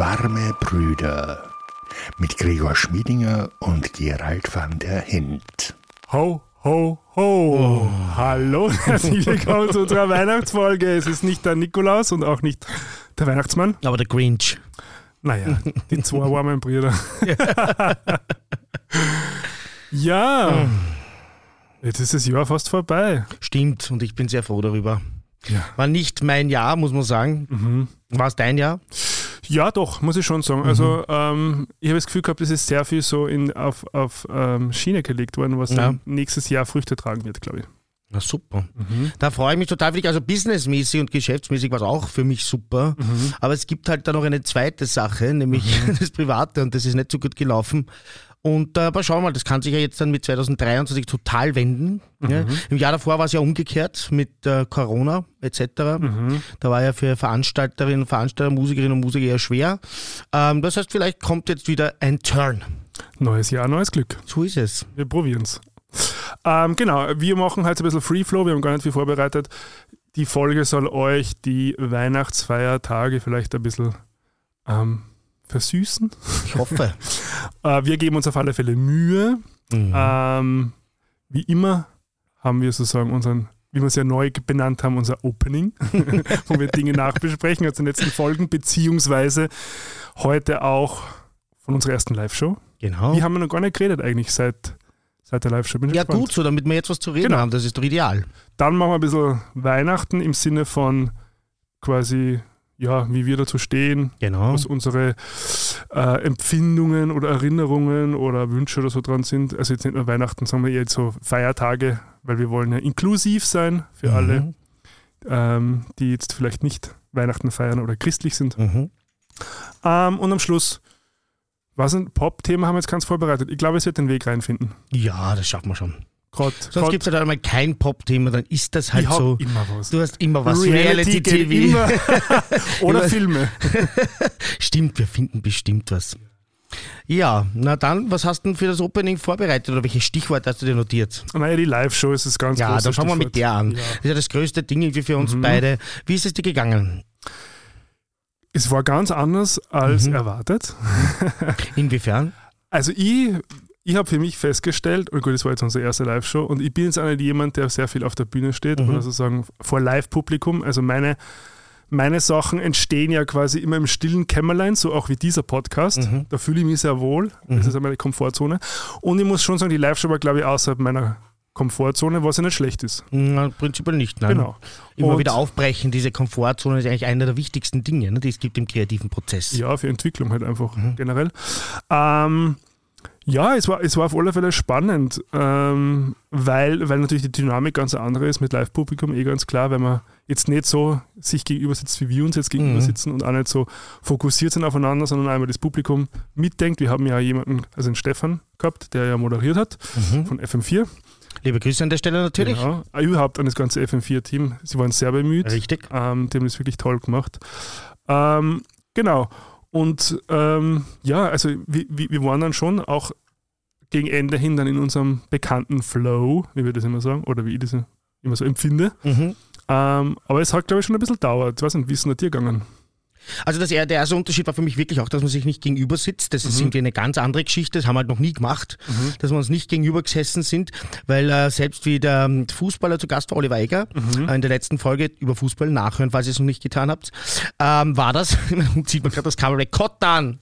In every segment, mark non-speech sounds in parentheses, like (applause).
Warme Brüder mit Gregor Schmiedinger und Gerald van der Hint. Ho, ho, ho. Oh. Hallo, herzlich willkommen zu unserer (laughs) Weihnachtsfolge. Es ist nicht der Nikolaus und auch nicht der Weihnachtsmann. Aber der Grinch. Naja, die zwei (laughs) warmen Brüder. (laughs) ja, jetzt ist das Jahr fast vorbei. Stimmt, und ich bin sehr froh darüber. Ja. War nicht mein Jahr, muss man sagen. Mhm. War es dein Jahr? Ja, doch, muss ich schon sagen. Also, mhm. Also ähm, ich habe das Gefühl gehabt, es ist sehr viel so in, auf, auf ähm, Schiene gelegt worden, was ja. nächstes Jahr Früchte tragen wird, glaube ich. Na super. Mhm. Da freue ich mich total für dich. Also businessmäßig und geschäftsmäßig war es auch für mich super. Mhm. Aber es gibt halt da noch eine zweite Sache, nämlich mhm. (laughs) das Private und das ist nicht so gut gelaufen. Und äh, aber schauen wir mal, das kann sich ja jetzt dann mit 2023 total wenden. Mhm. Ja. Im Jahr davor war es ja umgekehrt mit äh, Corona etc. Mhm. Da war ja für Veranstalterinnen, Veranstalter, Musikerinnen und Musiker eher schwer. Ähm, das heißt, vielleicht kommt jetzt wieder ein Turn. Neues Jahr, neues Glück. So ist es. Wir probieren es. Ähm, genau, wir machen halt ein bisschen Free Flow, wir haben gar nicht viel vorbereitet. Die Folge soll euch die Weihnachtsfeiertage vielleicht ein bisschen ähm, versüßen. Ich hoffe. (laughs) äh, wir geben uns auf alle Fälle Mühe. Mhm. Ähm, wie immer haben wir sozusagen unseren, wie wir es ja neu benannt haben, unser Opening, (laughs) wo wir Dinge nachbesprechen aus den letzten Folgen, beziehungsweise heute auch von unserer ersten Live-Show. Genau. Die haben wir noch gar nicht geredet eigentlich seit, seit der Live-Show. Ja, gespannt. gut so, damit wir jetzt was zu reden genau. haben. Das ist doch ideal. Dann machen wir ein bisschen Weihnachten im Sinne von quasi ja, wie wir dazu stehen, genau. was unsere äh, Empfindungen oder Erinnerungen oder Wünsche oder so dran sind. Also jetzt nicht nur Weihnachten, sagen wir eher so Feiertage, weil wir wollen ja inklusiv sein für mhm. alle, ähm, die jetzt vielleicht nicht Weihnachten feiern oder christlich sind. Mhm. Ähm, und am Schluss, was ein Pop-Thema haben wir jetzt ganz vorbereitet. Ich glaube, es wird den Weg reinfinden. Ja, das schaffen wir schon. Grad, Sonst gibt es halt einmal kein Pop-Thema, dann ist das halt ich so. immer was. Du hast immer was. Reality, TV. (laughs) Oder Filme. (laughs) Stimmt, wir finden bestimmt was. Ja, na dann, was hast du denn für das Opening vorbereitet oder welche Stichworte hast du dir notiert? Naja, die Live-Show ist das ganz Ja, dann fangen wir mit der an. Ja. Das ist ja das größte Ding irgendwie für uns mhm. beide. Wie ist es dir gegangen? Es war ganz anders als mhm. erwartet. (laughs) Inwiefern? Also ich ich habe für mich festgestellt, und gut, das war jetzt unsere erste Live-Show, und ich bin jetzt einer jemand, der sehr viel auf der Bühne steht mhm. oder sozusagen vor Live-Publikum. Also meine, meine Sachen entstehen ja quasi immer im stillen Kämmerlein, so auch wie dieser Podcast. Mhm. Da fühle ich mich sehr wohl. Das mhm. ist meine Komfortzone. Und ich muss schon sagen, die Live-Show war, glaube ich, außerhalb meiner Komfortzone, was ja nicht schlecht ist. Na, prinzipiell nicht, nein. Genau. Immer und wieder aufbrechen, diese Komfortzone ist eigentlich einer der wichtigsten Dinge, ne, die es gibt im kreativen Prozess. Ja, für Entwicklung halt einfach mhm. generell. Ähm, ja, es war, es war auf alle Fälle spannend, ähm, weil, weil natürlich die Dynamik ganz andere ist mit Live-Publikum, eh ganz klar, weil man jetzt nicht so sich gegenüber sitzt, wie wir uns jetzt gegenüber mhm. sitzen und auch nicht so fokussiert sind aufeinander, sondern einmal das Publikum mitdenkt. Wir haben ja jemanden, also den Stefan gehabt, der ja moderiert hat mhm. von FM4. Liebe Grüße an der Stelle natürlich. Ja, überhaupt an das ganze FM4-Team. Sie waren sehr bemüht. Richtig. Ähm, die haben das wirklich toll gemacht. Ähm, genau. Und ähm, ja, also wir, wir waren dann schon auch gegen Ende hin dann in unserem bekannten Flow, wie wir das immer sagen, oder wie ich das immer so empfinde. Mhm. Ähm, aber es hat, glaube ich, schon ein bisschen dauert. Ich weiß nicht, wie ist es dir gegangen? Also das, der erste Unterschied war für mich wirklich auch, dass man sich nicht gegenüber sitzt. Das ist mhm. irgendwie eine ganz andere Geschichte. Das haben wir halt noch nie gemacht, mhm. dass wir uns nicht gegenüber gesessen sind, weil äh, selbst wie der ähm, Fußballer zu Gast war, Oliver Eiger, mhm. äh, in der letzten Folge über Fußball nachhören, falls ihr es noch nicht getan habt, ähm, war das, (laughs) sieht man gerade das Kabel Rekord an.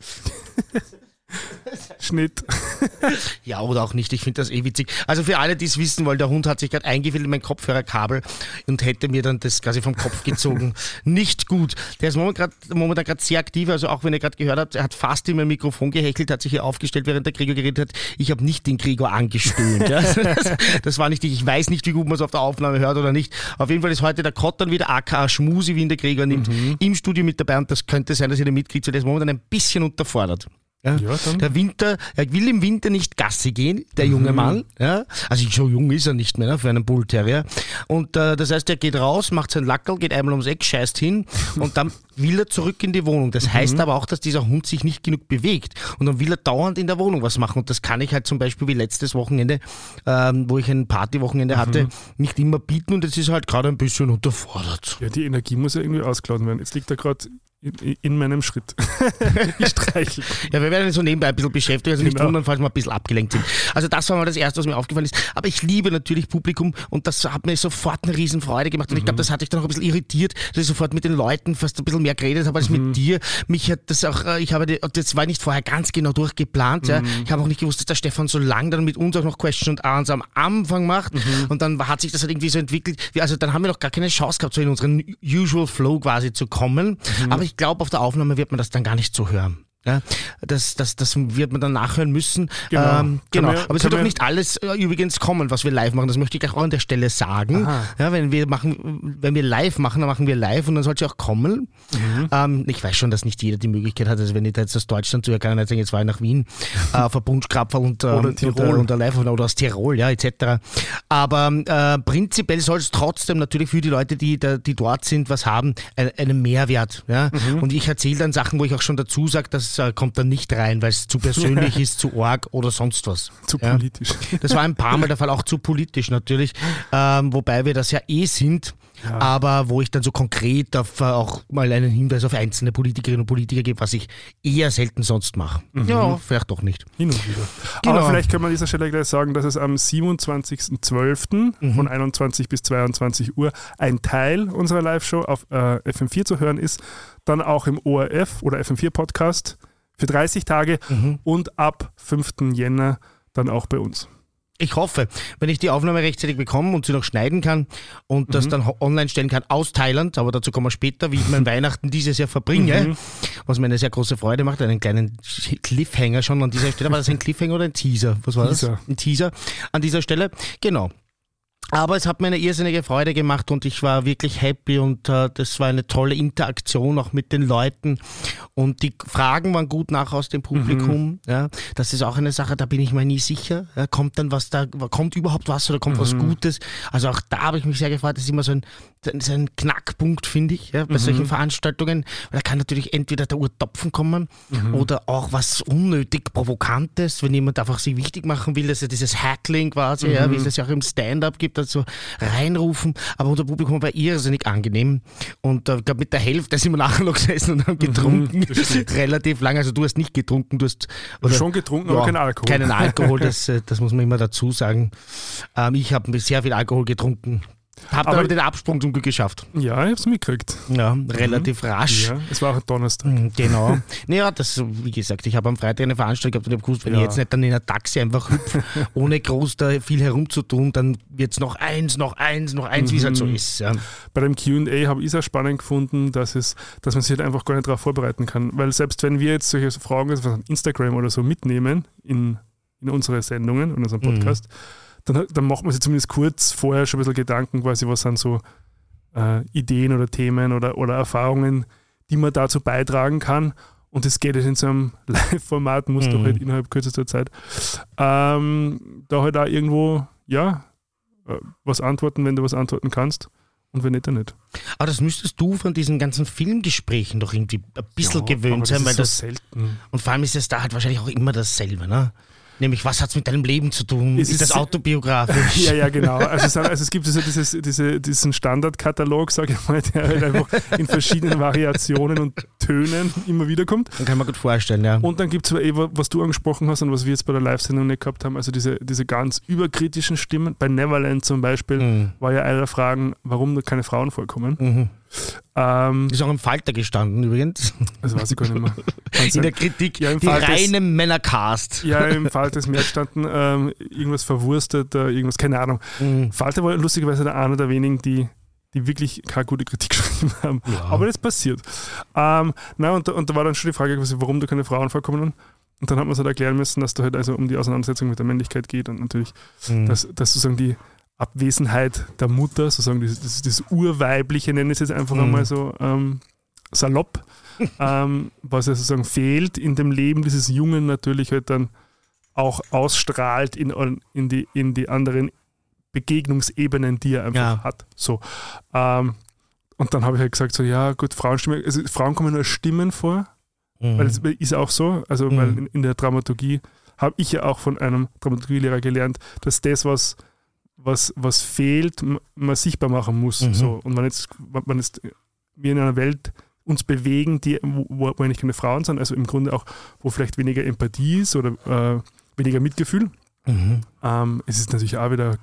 (laughs) Schnitt. ja, oder auch nicht. Ich finde das eh witzig. Also für alle, die es wissen wollen, der Hund hat sich gerade eingefüllt in mein Kopfhörerkabel und hätte mir dann das quasi vom Kopf gezogen. (laughs) nicht gut. Der ist momentan gerade sehr aktiv. Also auch wenn ihr gerade gehört habt, er hat fast in mein Mikrofon gehechelt, hat sich hier aufgestellt, während der Gregor geredet hat. Ich habe nicht den Gregor angestöhnt. (laughs) Ja. Das, das, war nicht, ich weiß nicht, wie gut man es auf der Aufnahme hört oder nicht. Auf jeden Fall ist heute der Kottern wieder aka Schmusi, wie ihn der Gregor nimmt, mhm. im Studio mit dabei und das könnte sein, dass ihr den mitkriegt, weil der ist momentan ein bisschen unterfordert. Ja, ja, der Winter, er will im Winter nicht Gassi gehen, der mhm. junge Mann. Ja, also so jung ist er nicht mehr ne, für einen Bullterrier. Und äh, das heißt, er geht raus, macht sein Lackel, geht einmal ums Eck, scheißt hin (laughs) und dann will er zurück in die Wohnung. Das mhm. heißt aber auch, dass dieser Hund sich nicht genug bewegt. Und dann will er dauernd in der Wohnung was machen. Und das kann ich halt zum Beispiel wie letztes Wochenende, ähm, wo ich ein Partywochenende mhm. hatte, nicht immer bieten. Und es ist halt gerade ein bisschen unterfordert. Ja, die Energie muss ja irgendwie ausgeladen werden. Jetzt liegt er gerade in, in meinem Schritt. (laughs) ich streichel. Ja, wir werden so nebenbei ein bisschen beschäftigt, also nicht Genau. wundern, falls wir ein bisschen abgelenkt sind. Also das war mal das Erste, was mir aufgefallen ist. Aber ich liebe natürlich Publikum und das hat mir sofort eine Riesenfreude gemacht. Und ich Mhm. glaube, das hat dich dann auch ein bisschen irritiert, dass ich sofort mit den Leuten fast ein bisschen mehr geredet habe als Mhm. mit dir. Mich hat das auch, äh, ich habe, das war nicht vorher ganz genau durchgeplant. Ja. Mhm. Ich habe auch nicht gewusst, dass der Stefan so lang dann mit uns auch noch Question and Answer am Anfang macht. Mhm. Und dann hat sich das halt irgendwie so entwickelt. Also dann haben wir noch gar keine Chance gehabt, so in unseren Usual Flow quasi zu kommen. Mhm. Aber ich glaube, auf der Aufnahme wird man das dann gar nicht so hören. Ja, das, das, das wird man dann nachhören müssen. Genau. Ähm, genau. man- Aber es wird auch nicht alles äh, übrigens kommen, was wir live machen. Das möchte ich auch an der Stelle sagen. Aha. Ja, wenn wir machen, wenn wir live machen, dann machen wir live und dann soll es ja auch kommen. Mhm. Ähm, ich weiß schon, dass nicht jeder die Möglichkeit hat. Also wenn ich da jetzt aus Deutschland zuhöre, kann sagen, jetzt war ich nach Wien, (laughs) äh, Bunschkrapfer und, ähm, Oder und, Tirol. und der live oder aus Tirol, ja, etc. Aber äh, prinzipiell soll es trotzdem natürlich für die Leute, die, da, die dort sind, was haben, ein, einen Mehrwert. Ja? Mhm. Und ich erzähle dann Sachen, wo ich auch schon dazu sage, das äh, kommt dann nicht rein, weil es zu persönlich (laughs) ist, zu arg oder sonst was. Zu Ja. politisch. Das war ein paar Mal der Fall, auch zu politisch natürlich, ähm, wobei wir das ja eh sind, aber wo ich dann so konkret auf, äh, auch mal einen Hinweis auf einzelne Politikerinnen und Politiker gebe, was ich eher selten sonst mache. Ja, vielleicht doch nicht. Hin und wieder. Genau. Aber vielleicht können wir an dieser Stelle gleich sagen, dass es am 27.12. Mhm. von 21 bis 22 Uhr ein Teil unserer Live-Show auf äh, FM4 zu hören ist. Dann auch im ORF oder FM4 Podcast für 30 Tage Mhm. und ab 5. Jänner dann auch bei uns. Ich hoffe, wenn ich die Aufnahme rechtzeitig bekomme und sie noch schneiden kann und das dann online stellen kann aus Thailand, aber dazu kommen wir später, wie ich mein (laughs) Weihnachten dieses Jahr verbringe, was mir eine sehr große Freude macht, einen kleinen Cliffhanger schon an dieser Stelle. War das ein Cliffhanger oder ein Teaser? Was war Teaser. das? Ein Teaser an dieser Stelle. Genau. Aber es hat mir eine irrsinnige Freude gemacht und ich war wirklich happy und äh, das war eine tolle Interaktion auch mit den Leuten und die Fragen waren gut nach aus dem Publikum. Ja, das ist auch eine Sache, da bin ich mir nie sicher. Ja, kommt dann was da, kommt überhaupt was oder kommt was Gutes? Also auch da habe ich mich sehr gefreut. Das ist immer so ein, ist ein Knackpunkt, finde ich, ja, bei solchen Veranstaltungen. Da kann natürlich entweder der Urtopfen kommen oder auch was unnötig Provokantes, wenn jemand einfach sich wichtig machen will, dass er dieses Hackling quasi, ja, wie es das ja auch im Stand-up gibt, also reinrufen. Aber unser Publikum war irrsinnig angenehm. Und äh, ich glaube, mit der Hälfte sind wir nachher noch gesessen und haben getrunken. (laughs) Relativ lange. Also du hast nicht getrunken, du hast oder, Schon getrunken, aber keinen Alkohol. Keinen Alkohol, das, (laughs) äh, das muss man immer dazu sagen. Ähm, ich habe sehr viel Alkohol getrunken. Habe Aber- aber den Absprung zum Glück geschafft. Ja, ich habe es mitgekriegt. Ja, relativ rasch. Ja, es war auch ein Donnerstag. Mhm, Genau. (laughs) naja, das, wie gesagt, ich habe am Freitag eine Veranstaltung gehabt und ich habe gewusst, wenn ich Ja. jetzt nicht dann in ein Taxi einfach hüpfe, (laughs) ohne groß da viel herumzutun, dann wird es noch eins, noch eins, noch eins, wie es halt so ist. Ja. Bei dem QA habe ich es auch spannend gefunden, dass, es, dass man sich halt einfach gar nicht darauf vorbereiten kann. Weil selbst wenn wir jetzt solche Fragen also von Instagram oder so mitnehmen in, in unsere Sendungen, in unserem Podcast, dann, dann macht man sich zumindest kurz vorher schon ein bisschen Gedanken, quasi, was sind so äh, Ideen oder Themen oder, oder Erfahrungen, die man dazu beitragen kann. Und das geht jetzt in so einem (laughs) Live-Format, muss doch Mhm. halt innerhalb kürzester Zeit ähm, da halt auch irgendwo, ja, äh, was antworten, wenn du was antworten kannst. Und wenn nicht, dann nicht. Aber das müsstest du von diesen ganzen Filmgesprächen doch irgendwie ein bisschen Ja, gewöhnt sein, ist weil so das, selten. und vor allem ist es da halt wahrscheinlich auch immer dasselbe, ne? Nämlich, was hat es mit deinem Leben zu tun? Es ist, das autobiografisch? (laughs) Ja, ja, genau. Also es, also es gibt so dieses, diese, diesen Standardkatalog, sage ich mal, der halt einfach in verschiedenen Variationen und Tönen immer wieder kommt. Dann kann man gut vorstellen, ja. Und dann gibt es eh, was du angesprochen hast und was wir jetzt bei der Live-Sendung nicht gehabt haben, also diese, diese ganz überkritischen Stimmen. Bei Neverland zum Beispiel Mhm. war ja eine der Fragen, warum da keine Frauen vorkommen. Mhm. Ähm, Ist auch im Falter gestanden übrigens. (laughs) das weiß ich gar nicht mehr. Kann In der Kritik. Ja, im die Fall des- reine Männercast. Ja, im Falter ist mehr gestanden, ähm, irgendwas verwurstet, äh, irgendwas, keine Ahnung. Mhm. Falter war lustigerweise der einer der wenigen, die, die wirklich keine gute Kritik (laughs) geschrieben haben. Aber das passiert. Ähm, na, und, da- und da war dann schon die Frage, warum da keine Frauen vorkommen. Und dann hat man es halt erklären müssen, dass da halt also um die Auseinandersetzung mit der Männlichkeit geht und natürlich, Mhm. dass, dass sozusagen die Abwesenheit der Mutter, sozusagen das, das, das Urweibliche, nenne ich es jetzt einfach Mhm. einmal so ähm, salopp, (laughs) ähm, was ja sozusagen fehlt in dem Leben dieses Jungen natürlich halt dann auch ausstrahlt in, in, die, in die anderen Begegnungsebenen, die er einfach Ja. hat. So. Ähm, und dann habe ich halt gesagt, so ja gut, Frauenstimme, also Frauen kommen nur als Stimmen vor, Mhm. weil es ist auch so, also Mhm. weil in, in der Dramaturgie habe ich ja auch von einem Dramaturgielehrer gelernt, dass das, was, was, was fehlt, man sichtbar machen muss. Mhm. So. Und wenn jetzt, wenn jetzt wir in einer Welt uns bewegen, die, wo, wo eigentlich keine Frauen sind, also im Grunde auch, wo vielleicht weniger Empathie ist oder äh, weniger Mitgefühl. Mhm. Ähm, es ist natürlich auch wieder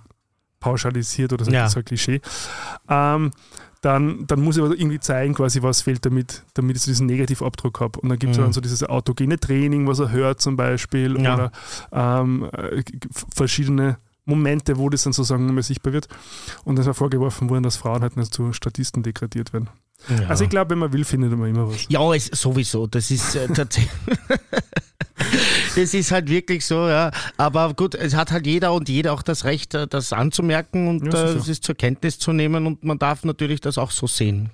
pauschalisiert oder so, Ja. so ein Klischee. Ähm, dann, dann muss ich aber irgendwie zeigen, quasi, was fehlt, damit, damit ich so diesen Negativabdruck habe. Und dann gibt es Mhm. dann so dieses autogene Training, was er hört zum Beispiel, Ja. oder ähm, äh, verschiedene Momente, wo das dann sozusagen mal sichtbar wird. Und es war vorgeworfen worden, dass Frauen halt nur zu Statisten degradiert werden. Ja. Also ich glaube, wenn man will, findet man immer was. Ja, es, sowieso. Das ist äh, tatsächlich. (laughs) das ist halt wirklich so, ja. Aber gut, es hat halt jeder und jeder auch das Recht, äh, das anzumerken und Ja, äh, es ist zur Kenntnis zu nehmen und man darf natürlich das auch so sehen.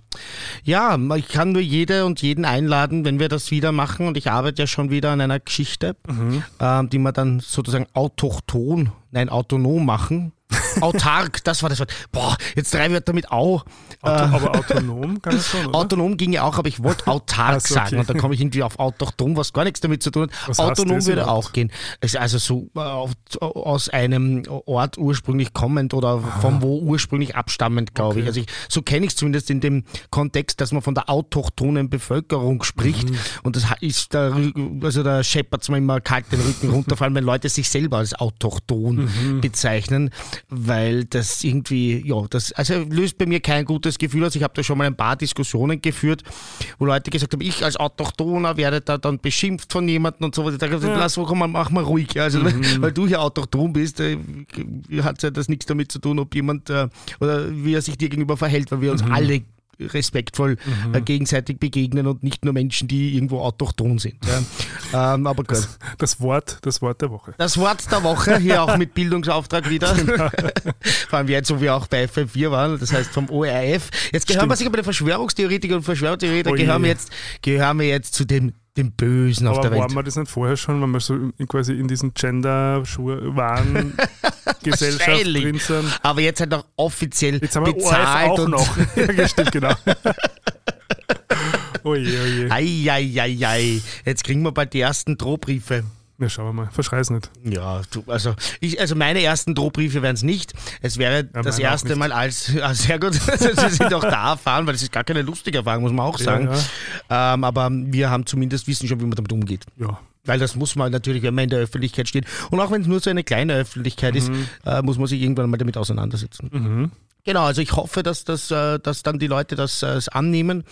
Ja, ich kann nur jede und jeden einladen, wenn wir das wieder machen und ich arbeite ja schon wieder an einer Geschichte, Mhm. ähm, die wir dann sozusagen autochton, nein, autonom machen. (laughs) Autark, das war das Wort. Boah, jetzt drei Wörter mit Au. Auto, Äh, aber autonom kann es schon, oder? Autonom ging ja auch, aber ich wollte autark (laughs) Ach so, okay. sagen und dann komme ich irgendwie auf autochton, was gar nichts damit zu tun hat. Was Autonom würde überhaupt? auch gehen. Also so äh, aus einem Ort ursprünglich kommend oder von wo ursprünglich abstammend, glaube ich. Okay. Also ich, so kenne ich es zumindest in dem Kontext, dass man von der autochthonen Bevölkerung spricht Mhm. und das ist da, also da scheppert es mir immer kalt den Rücken runter, vor allem wenn Leute sich selber als autochton Mhm. bezeichnen, weil das irgendwie, ja, das also löst bei mir kein gutes Gefühl aus. Ich habe da schon mal ein paar Diskussionen geführt, wo Leute gesagt haben, ich als Autochtoner werde da dann beschimpft von jemandem und so. Ich dachte, lass komm mal, mach mal ruhig. Also, Mhm. weil du hier autochton bist, äh, hat ja das nichts damit zu tun, ob jemand äh, oder wie er sich dir gegenüber verhält, weil wir uns alle respektvoll äh, gegenseitig begegnen und nicht nur Menschen, die irgendwo autochton sind. Ja. ähm, aber gut. Das Wort, das Wort der Woche. Das Wort der Woche, hier auch mit Bildungsauftrag wieder. (laughs) (laughs) Vor allem jetzt, wo wir auch bei FM4 waren, das heißt vom ORF. Jetzt gehören wir Stimmt. sicher bei den Verschwörungstheoretikern und Verschwörungstheoretiker, je. gehören wir jetzt, gehören wir jetzt zu dem, dem Bösen auf Aber der Welt. waren wir das nicht vorher schon, wenn wir so in, quasi in diesen Gender-Waren-Gesellschaft drin sind? Aber jetzt halt noch offiziell Jetzt haben wir bezahlt auch und noch. (laughs) ja, stimmt, genau. (laughs) oh je, oh je. Eieieiei. Jetzt kriegen wir bald die ersten Drohbriefe. Na, schauen wir mal. Verschrei's nicht. Ja, du, also, ich, also meine ersten Drohbriefe wären es nicht. Es wäre das meine auch erste. Mal als, ah, sehr gut, (laughs) Sie sind auch da erfahren, weil das ist gar keine lustige Erfahrung, muss man auch sagen. Ähm, aber wir haben zumindest wissen schon, wie man damit umgeht. Ja. Weil das muss man natürlich, wenn man in der Öffentlichkeit steht. Und auch wenn es nur so eine kleine Öffentlichkeit ist, äh, muss man sich irgendwann mal damit auseinandersetzen. Mhm. Genau, also ich hoffe, dass, das, äh, dass dann die Leute das äh, annehmen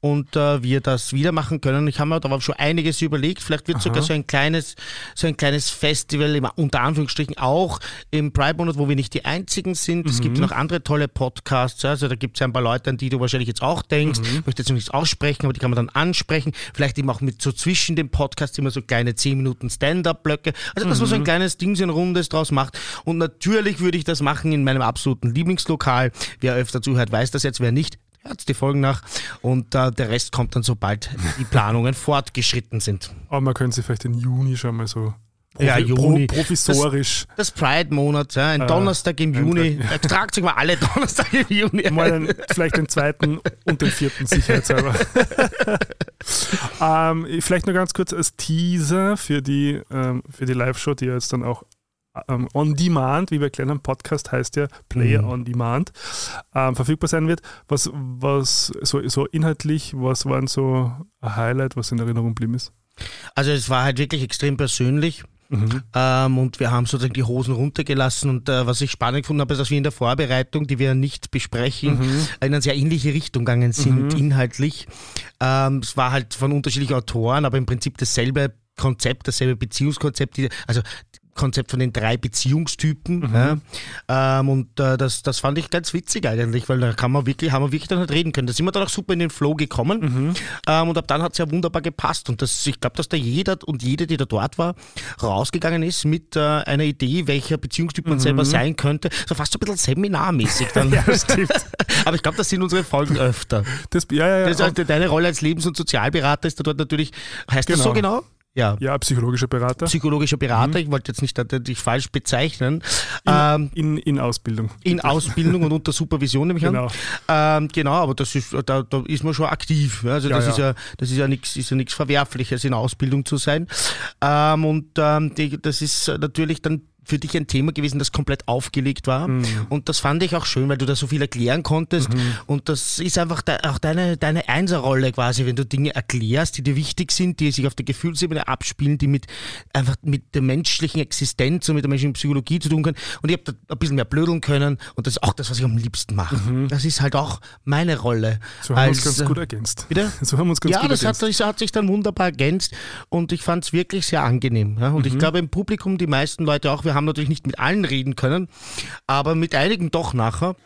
und äh, wir das wieder machen können. Ich habe mir da schon einiges überlegt. Vielleicht wird sogar so ein kleines, so ein kleines Festival, im, unter Anführungsstrichen auch im Pride-Monat, wo wir nicht die einzigen sind. Es gibt noch andere tolle Podcasts. Also da gibt es ein paar Leute, an die du wahrscheinlich jetzt auch denkst. Ich möchte jetzt noch nichts aussprechen, aber die kann man dann ansprechen. Vielleicht eben auch mit so zwischen den Podcasts immer so kleine 10 Minuten Stand-up-Blöcke. Also dass man so ein kleines Ding, so ein Rundes draus macht. Und natürlich würde ich das machen in meinem absoluten Lieblingslokal. Wer öfter zuhört, weiß das jetzt. Wer nicht, hört die Folgen nach. Und äh, der Rest kommt dann, sobald die (laughs) Planungen fortgeschritten sind. Aber man könnte sich vielleicht im Juni schon mal so Ja, Juni. Pro, provisorisch Das Pride-Monat, ja, ein (laughs) Donnerstag im Juni. Äh, Tragt sich mal alle Donnerstag im Juni mal ein. den, vielleicht den zweiten und den vierten sicherheitshalber. (laughs) ähm, vielleicht nur ganz kurz als Teaser für die, ähm, für die Live-Show, die ja jetzt dann auch ähm, on demand, wie wir erklären haben, Podcast heißt ja Player Mhm. on Demand, ähm, verfügbar sein wird. Was, was so, so inhaltlich, was waren so ein Highlight, was in Erinnerung geblieben ist? Also es war halt wirklich extrem persönlich. Mhm. Ähm, und wir haben sozusagen die Hosen runtergelassen. Und äh, was ich spannend gefunden habe, ist, dass wir in der Vorbereitung, die wir nicht besprechen, Mhm. in eine sehr ähnliche Richtung gegangen sind, inhaltlich. Ähm, es war halt von unterschiedlichen Autoren, aber im Prinzip dasselbe Konzept, dasselbe Beziehungskonzept, die, also Konzept von den drei Beziehungstypen. Mhm. Ja. Ähm, und äh, das, das fand ich ganz witzig eigentlich, weil da kann man wirklich, haben wir wirklich dann halt reden können. Da sind wir dann auch super in den Flow gekommen. Mhm. Ähm, und ab dann hat es ja wunderbar gepasst. Und das, ich glaube, dass da jeder und jede, die da dort war, rausgegangen ist mit äh, einer Idee, welcher Beziehungstyp man selber sein könnte. So fast so ein bisschen seminarmäßig dann. Mhm. (laughs) Ja. (laughs) Aber ich glaube, das sind unsere Folgen öfter. Das, ja, ja, ja. Das halt deine Rolle als Lebens- und Sozialberater ist da dort natürlich, heißt das so genau? Ja. ja, psychologischer Berater. Psychologischer Berater, ich wollte jetzt nicht dich falsch bezeichnen. ähm, In, in Ausbildung. in Ausbildung und unter Supervision nehme ich Genau. an. Ähm, genau, aber das ist, da, da ist man schon aktiv. Also Ja, das ja. ist ja, das ist ja nichts, ist ja nichts Verwerfliches, in Ausbildung zu sein. Ähm, und ähm, die, das ist natürlich dann für dich ein Thema gewesen, das komplett aufgelegt war. Mhm. Und das fand ich auch schön, weil du da so viel erklären konntest. Und das ist einfach de auch deine, deine Einserrolle quasi, wenn du Dinge erklärst, die dir wichtig sind, die sich auf der Gefühlsebene abspielen, die mit einfach mit der menschlichen Existenz und mit der menschlichen Psychologie zu tun können. Und ich habe da ein bisschen mehr blödeln können. Und das ist auch das, was ich am liebsten mache. Das ist halt auch meine Rolle. So haben wir uns ganz äh, gut ergänzt. Bitte? (laughs) So haben wir uns ganz ja, gut das hat, ergänzt. das hat sich dann wunderbar ergänzt und ich fand es wirklich sehr angenehm. Ja? Mhm. Und ich glaube im Publikum, die meisten Leute auch, wir haben natürlich nicht mit allen reden können, aber mit einigen doch nachher.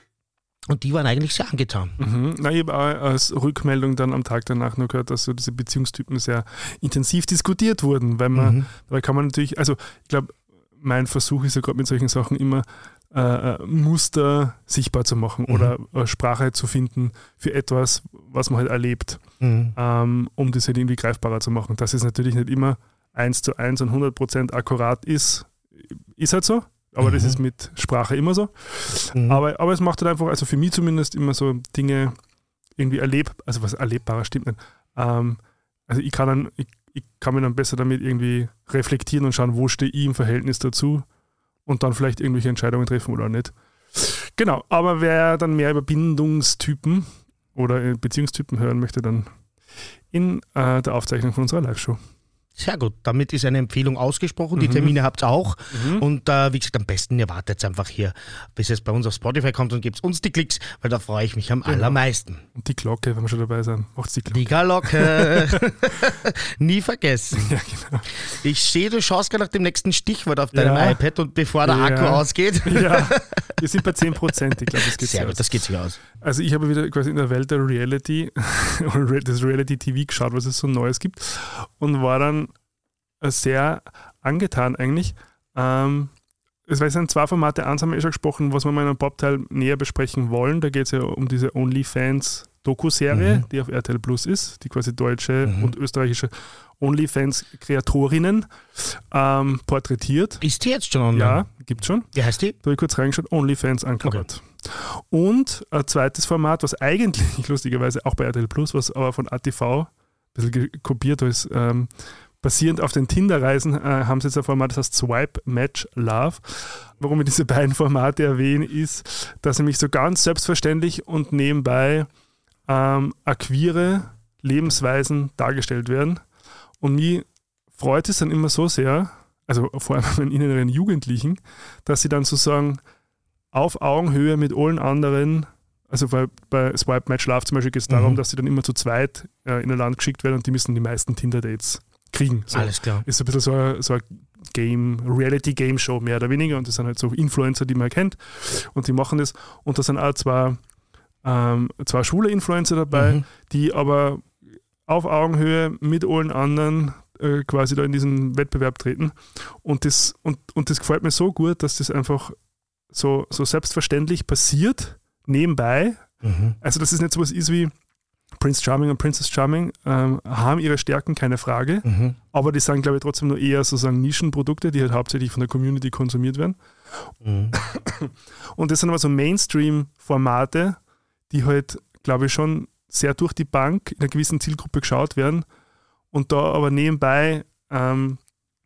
Und die waren eigentlich sehr angetan. Mhm. Na, ich habe auch als Rückmeldung dann am Tag danach nur gehört, dass so diese Beziehungstypen sehr intensiv diskutiert wurden, weil man, Mhm. da kann man natürlich, also ich glaube, mein Versuch ist ja gerade mit solchen Sachen immer, äh, äh, Muster sichtbar zu machen Mhm. oder äh, Sprache zu finden für etwas, was man halt erlebt, Mhm. ähm, um das halt irgendwie greifbarer zu machen. Dass es natürlich nicht immer eins zu eins und 100% akkurat ist, ist halt so, aber das Mhm. ist mit Sprache immer so. Mhm. Aber, aber es macht halt einfach, also für mich zumindest immer so Dinge irgendwie erleb, also was erlebbarer stimmt nicht. Ähm, also ich kann dann, ich, ich kann mir dann besser damit irgendwie reflektieren und schauen, wo stehe ich im Verhältnis dazu und dann vielleicht irgendwelche Entscheidungen treffen oder nicht. Genau, aber wer dann mehr über Bindungstypen oder Beziehungstypen hören möchte, dann in äh, der Aufzeichnung von unserer Live-Show. Sehr gut, damit ist eine Empfehlung ausgesprochen. Die Mhm. Termine habt ihr auch. Mhm. Und äh, wie gesagt, am besten ihr wartet einfach hier, bis es bei uns auf Spotify kommt und gebt uns die Klicks, weil da freue ich mich am Genau. allermeisten. Und die Glocke, wenn wir schon dabei sind, macht's die Glocke. Die Galocke. (laughs) Nie vergessen. Ja, genau. Ich sehe, du schaust gerade nach dem nächsten Stichwort auf deinem Ja. iPad und bevor der Ja. Akku ausgeht. (laughs) Ja, wir sind bei 10%, ich glaube, das geht Sehr gut, das geht sich aus. Also ich habe wieder quasi in der Welt der Reality (laughs) des Reality TV geschaut, was es so Neues gibt und war dann sehr angetan eigentlich. Ähm, es sind zwei Formate, eins haben wir eh schon gesprochen, was wir mal in einem Popteil näher besprechen wollen. Da geht es ja um diese OnlyFans Doku-Serie, Mhm. die auf RTL Plus ist, die quasi deutsche Mhm. und österreichische OnlyFans-Kreatorinnen ähm, porträtiert. Ist die jetzt schon online? Ja, gibt schon. Wie heißt die? Da habe ich kurz reingeschaut, OnlyFans uncovered. Und ein zweites Format, was eigentlich (laughs) lustigerweise auch bei RTL Plus, was aber von ATV ein bisschen kopiert ist, ähm, basierend auf den Tinder-Reisen, äh, haben sie jetzt ein Format, das heißt Swipe Match Love. Warum ich diese beiden Formate erwähne, ist, dass nämlich so ganz selbstverständlich und nebenbei ähm, queere Lebensweisen dargestellt werden. Und mich freut es dann immer so sehr, also vor allem (laughs) an inneren Jugendlichen, dass sie dann sozusagen auf Augenhöhe mit allen anderen, also bei, bei Swipe Match Love zum Beispiel geht es darum, Mhm. dass sie dann immer zu zweit äh, in ein Land geschickt werden und die müssen die meisten Tinder-Dates kriegen. So. Alles klar. Ist ein bisschen so ein, so ein Game, Reality-Game-Show mehr oder weniger und das sind halt so Influencer, die man kennt und die machen das und da sind auch zwei, ähm, zwei schwule Influencer dabei, Mhm. die aber auf Augenhöhe mit allen anderen äh, quasi da in diesen Wettbewerb treten. Und das, und, und das gefällt mir so gut, dass das einfach so, so selbstverständlich passiert, nebenbei. Mhm. Also, dass es nicht so was ist wie Prince Charming und Princess Charming ähm, haben ihre Stärken, keine Frage. Mhm. Aber die sind, glaube ich, trotzdem nur eher sozusagen Nischenprodukte, die halt hauptsächlich von der Community konsumiert werden. Mhm. (coughs) Und das sind aber so Mainstream-Formate, die halt, glaube ich, schon sehr durch die Bank in einer gewissen Zielgruppe geschaut werden und da aber nebenbei ähm,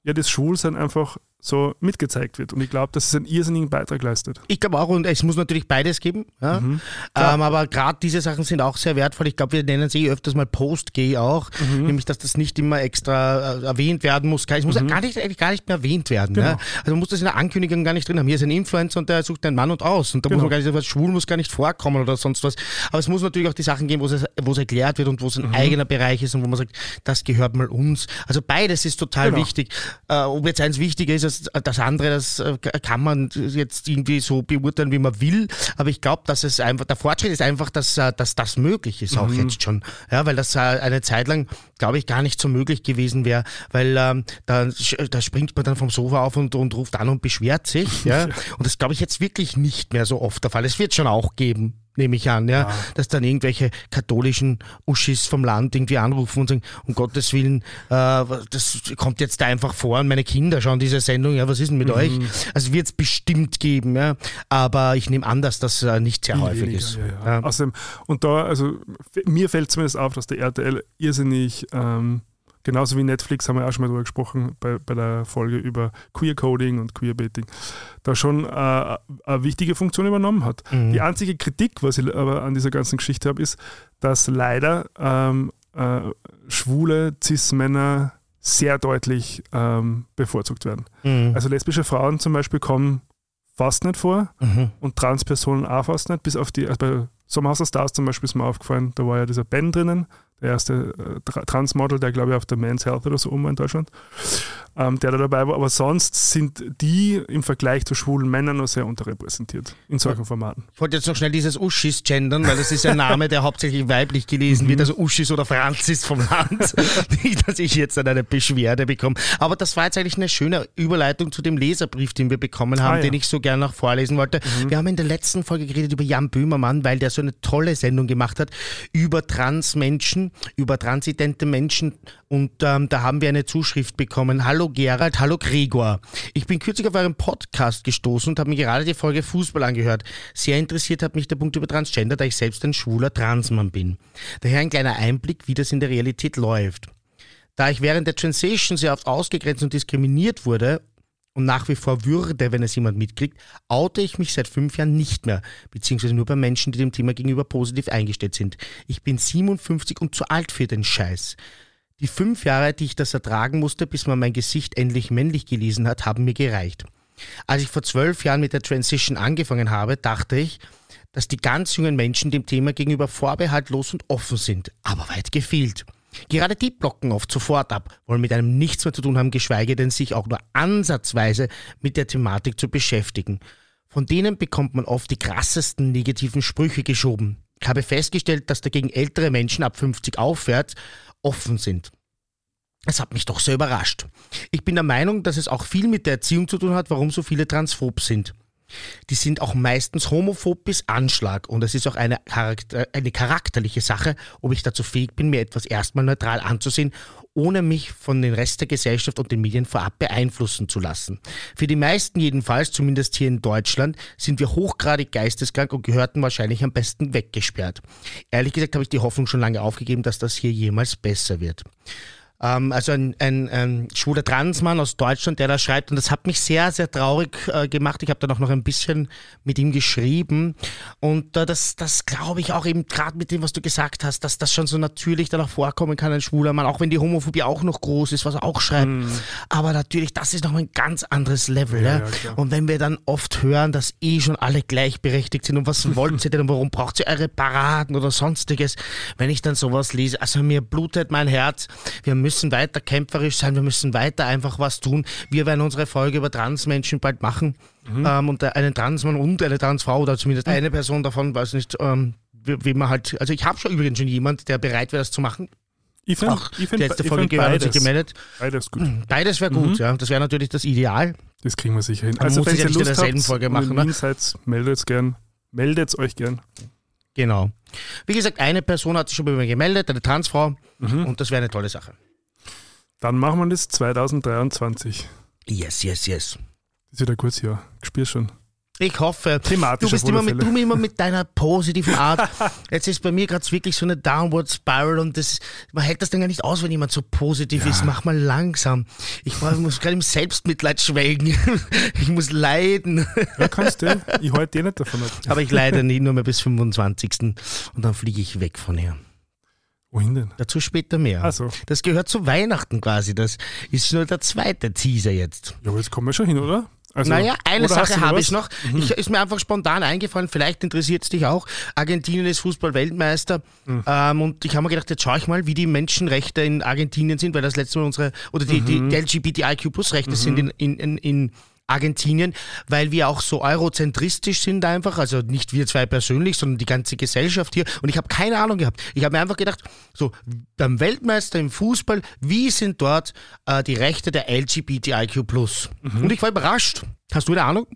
ja das Schwulsein einfach so mitgezeigt wird. Und ich glaube, dass es einen irrsinnigen Beitrag leistet. Ich glaube auch, und es muss natürlich beides geben. Ja? Mhm. Ähm, aber gerade diese Sachen sind auch sehr wertvoll. Ich glaube, wir nennen sie öfters mal Post-Gay auch, Mhm. nämlich dass das nicht immer extra äh, erwähnt werden muss. Es muss ja gar nicht, eigentlich gar nicht mehr erwähnt werden. Genau. Ja? Also man muss das in der Ankündigung gar nicht drin haben. Hier ist ein Influencer und der sucht einen Mann und aus. Und da muss Genau. man gar nicht sagen, schwul muss gar nicht vorkommen oder sonst was. Aber es muss natürlich auch die Sachen geben, wo es, wo es erklärt wird und wo es ein Mhm. eigener Bereich ist und wo man sagt, das gehört mal uns. Also beides ist total Genau. wichtig. Äh, ob jetzt eins wichtiger ist als das andere, das äh, kann man jetzt irgendwie so beurteilen, wie man will. Aber ich glaube, dass es einfach, der Fortschritt ist einfach, dass, äh, dass das möglich ist, auch jetzt schon. Ja, weil das äh, eine Zeit lang, glaube ich, gar nicht so möglich gewesen wäre, weil ähm, da, da springt man dann vom Sofa auf und, und ruft an und beschwert sich. (laughs) Ja? Und das glaube ich jetzt wirklich nicht mehr so oft der Fall. Es wird schon auch geben. Nehme ich an, ja, dass dann irgendwelche katholischen Uschis vom Land irgendwie anrufen und sagen, um Gottes Willen, äh, das kommt jetzt da einfach vor und meine Kinder schauen diese Sendung, ja, was ist denn mit euch? Also wird es bestimmt geben, ja, aber ich nehme an, dass das äh, nicht sehr häufig Weniger, ist. Ja, ja. Ja. Außerdem, und da, also mir fällt zumindest auf, dass der RTL irrsinnig ähm, Genauso wie Netflix haben wir auch schon mal drüber gesprochen bei, bei der Folge über Queer Coding und Queerbaiting, da schon äh, eine wichtige Funktion übernommen hat. Mhm. Die einzige Kritik, was ich aber an dieser ganzen Geschichte habe, ist, dass leider ähm, äh, schwule Cis-Männer sehr deutlich ähm, bevorzugt werden. Mhm. Also lesbische Frauen zum Beispiel kommen fast nicht vor mhm. und Transpersonen auch fast nicht, bis auf die, also bei Sommerhaus der Stars zum Beispiel ist mir aufgefallen, da war ja dieser Ben drinnen, der erste äh, Transmodel, der glaube ich auf der Men's Health oder so um in Deutschland, ähm, der da dabei war. Aber sonst sind die im Vergleich zu schwulen Männern noch sehr unterrepräsentiert in solchen Formaten. Ich wollte jetzt noch schnell dieses Uschis gendern, weil das ist ein Name, der hauptsächlich weiblich gelesen wird, mhm. also Uschis oder Franzis vom Land. (laughs) Nicht, dass ich jetzt eine Beschwerde bekomme. Aber das war jetzt eigentlich eine schöne Überleitung zu dem Leserbrief, den wir bekommen haben, ah, ja. den ich so gerne noch vorlesen wollte. Mhm. Wir haben in der letzten Folge geredet über Jan Böhmermann, weil der so eine tolle Sendung gemacht hat über Transmenschen über transidente Menschen und ähm, da haben wir eine Zuschrift bekommen. Hallo Gerald, hallo Gregor. Ich bin kürzlich auf euren Podcast gestoßen und habe mir gerade die Folge Fußball angehört. Sehr interessiert hat mich der Punkt über Transgender, da ich selbst ein schwuler Transmann bin. Daher ein kleiner Einblick, wie das in der Realität läuft. Da ich während der Transition sehr oft ausgegrenzt und diskriminiert wurde und nach wie vor würde, wenn es jemand mitkriegt, oute ich mich seit fünf Jahren nicht mehr, beziehungsweise nur bei Menschen, die dem Thema gegenüber positiv eingestellt sind. Ich bin 57 und zu alt für den Scheiß. Die fünf Jahre, die ich das ertragen musste, bis man mein Gesicht endlich männlich gelesen hat, haben mir gereicht. Als ich vor zwölf Jahren mit der Transition angefangen habe, dachte ich, dass die ganz jungen Menschen dem Thema gegenüber vorbehaltlos und offen sind, aber weit gefehlt. Gerade die blocken oft sofort ab, wollen mit einem nichts mehr zu tun haben, geschweige denn sich auch nur ansatzweise mit der Thematik zu beschäftigen. Von denen bekommt man oft die krassesten negativen Sprüche geschoben. Ich habe festgestellt, dass dagegen ältere Menschen ab 50 aufwärts offen sind. Es hat mich doch sehr überrascht. Ich bin der Meinung, dass es auch viel mit der Erziehung zu tun hat, warum so viele transphob sind die sind auch meistens homophob bis Anschlag. Und es ist auch eine, Charakter, eine charakterliche Sache, ob ich dazu fähig bin, mir etwas erstmal neutral anzusehen, ohne mich von den Rest der Gesellschaft und den Medien vorab beeinflussen zu lassen. Für die meisten jedenfalls, zumindest hier in Deutschland, sind wir hochgradig geisteskrank und gehörten wahrscheinlich am besten weggesperrt. Ehrlich gesagt habe ich die Hoffnung schon lange aufgegeben, dass das hier jemals besser wird. Ähm, also ein, ein, ein schwuler Transmann aus Deutschland, der da schreibt. Und das hat mich sehr, sehr traurig äh, gemacht. Ich habe dann auch noch ein bisschen mit ihm geschrieben. Und äh, das, das glaube ich auch eben gerade mit dem, was du gesagt hast, dass das schon so natürlich dann auch vorkommen kann, ein schwuler Mann, auch wenn die Homophobie auch noch groß ist, was er auch schreibt. Mm. Aber natürlich, das ist noch ein ganz anderes Level. Ja, ja. und wenn wir dann oft hören, dass eh schon alle gleichberechtigt sind und was (laughs) wollt ihr denn und warum braucht ihr eure Paraden oder sonstiges, wenn ich dann sowas lese, also mir blutet mein Herz. Wir müssen müssen weiter kämpferisch sein, wir müssen weiter einfach was tun. Wir werden unsere Folge über Transmenschen bald machen mhm. ähm, und einen Transmann und eine Transfrau oder zumindest mhm. eine Person davon, weiß nicht, ähm, wie, wie, man halt, also ich habe schon übrigens schon jemand, der bereit wäre, das zu machen. Ich finde, ich find, letzte Folge beides, gemeldet. Beides gut. Beides wäre gut, mhm. ja. Das wäre natürlich das Ideal. Das kriegen wir sicher hin. Man also, wenn ihr ja Lust habt, Folge machen. Ne? meldet gern. Meldet euch gern. Genau. Wie gesagt, eine Person hat sich schon bei mir gemeldet, eine Transfrau, mhm. und das wäre eine tolle Sache. Dann machen wir das 2023. Yes, yes, yes. Das ist wieder kurz, ja. Ich spür schon. Ich hoffe. Thematisch du bist immer mit, du immer mit deiner positiven Art. (laughs) Jetzt ist bei mir gerade wirklich so eine Downward Spiral und das, man hält das dann gar nicht aus, wenn jemand so positiv ja. ist. Mach mal langsam. Ich, ich muss gerade im Selbstmitleid schwelgen. (laughs) Ich muss leiden. Ja, kannst du. Ich halte dir nicht davon ab. Aber ich leide nie nur mehr bis 25. Und dann fliege ich weg von hier. Wohin denn? Dazu später mehr. Also. Das gehört zu Weihnachten quasi. Das ist nur der zweite Teaser jetzt. Ja, aber jetzt kommen wir schon hin, oder? Also, naja, eine Sache habe ich noch. Mhm. Ich, ist mir einfach spontan eingefallen, vielleicht interessiert es dich auch. Argentinien ist Fußball-Weltmeister. Mhm. Ähm, und ich habe mir gedacht, jetzt schaue ich mal, wie die Menschenrechte in Argentinien sind, weil das letzte Mal unsere, oder die, mhm. die LGBTIQ-Plus-Rechte mhm. sind in, in, in, in Argentinien, weil wir auch so eurozentristisch sind einfach, also nicht wir zwei persönlich, sondern die ganze Gesellschaft hier. Und ich habe keine Ahnung gehabt. Ich habe mir einfach gedacht, so beim Weltmeister im Fußball, wie sind dort äh, die Rechte der LGBTIQ+. Mhm. Und ich war überrascht. Hast du eine Ahnung?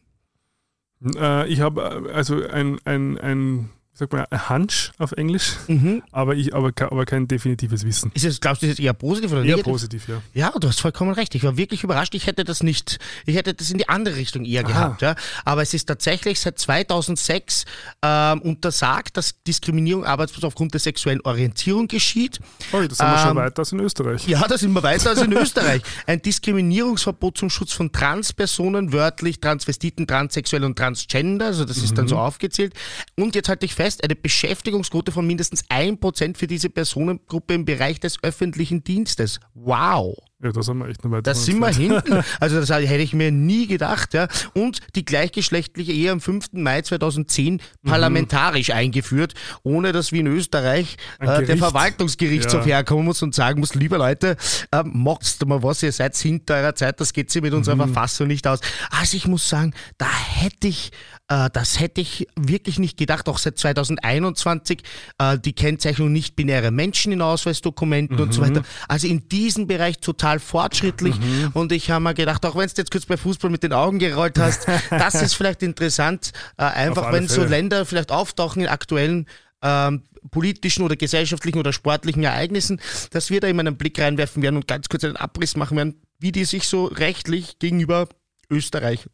Äh, ich habe äh, also ein, ein, ein sag mal, ein Hunch auf Englisch, Mhm. aber, ich, aber, aber kein definitives Wissen. Ist es, glaubst du, das ist eher positiv oder Eher negativ? positiv, ja. Ja, du hast vollkommen recht. Ich war wirklich überrascht. Ich hätte das nicht, ich hätte das in die andere Richtung eher Aha. gehabt. Ja. Aber es ist tatsächlich seit 2006 ähm, untersagt, dass Diskriminierung arbeitslos aufgrund der sexuellen Orientierung geschieht. Oh, da sind wir schon Ähm, weiter als in Österreich. Ja, da sind wir weiter als in Österreich. (laughs) Ein Diskriminierungsverbot zum Schutz von Transpersonen, wörtlich Transvestiten, Transsexuelle und Transgender, also das ist dann so aufgezählt. Und jetzt halte ich fest, eine Beschäftigungsquote von mindestens 1% für diese Personengruppe im Bereich des öffentlichen Dienstes. Wow. Ja, da sind wir echt noch weiter. Da sind wir hinten. (laughs) Also das hätte ich mir nie gedacht. Ja. Und die gleichgeschlechtliche Ehe am 5. Mai 2010 Mhm. parlamentarisch eingeführt, ohne dass wie in Österreich äh, der Gericht. Verwaltungsgerichtshof Ja. herkommen muss und sagen muss, liebe Leute, äh, macht's mal was, ihr seid hinter eurer Zeit, das geht sich mit unserer Mhm. Verfassung nicht aus. Also ich muss sagen, da hätte ich, das hätte ich wirklich nicht gedacht, auch seit 2021, äh, die Kennzeichnung nicht-binäre Menschen in Ausweisdokumenten und so Mhm. weiter. Also in diesem Bereich total fortschrittlich und ich habe mir gedacht, auch wenn du jetzt kurz bei Fußball mit den Augen gerollt hast, (laughs) das ist vielleicht interessant, äh, einfach wenn so Fälle. Länder vielleicht auftauchen in aktuellen ähm, politischen oder gesellschaftlichen oder sportlichen Ereignissen, dass wir da immer einen Blick reinwerfen werden und ganz kurz einen Abriss machen werden, wie die sich so rechtlich gegenüber Österreich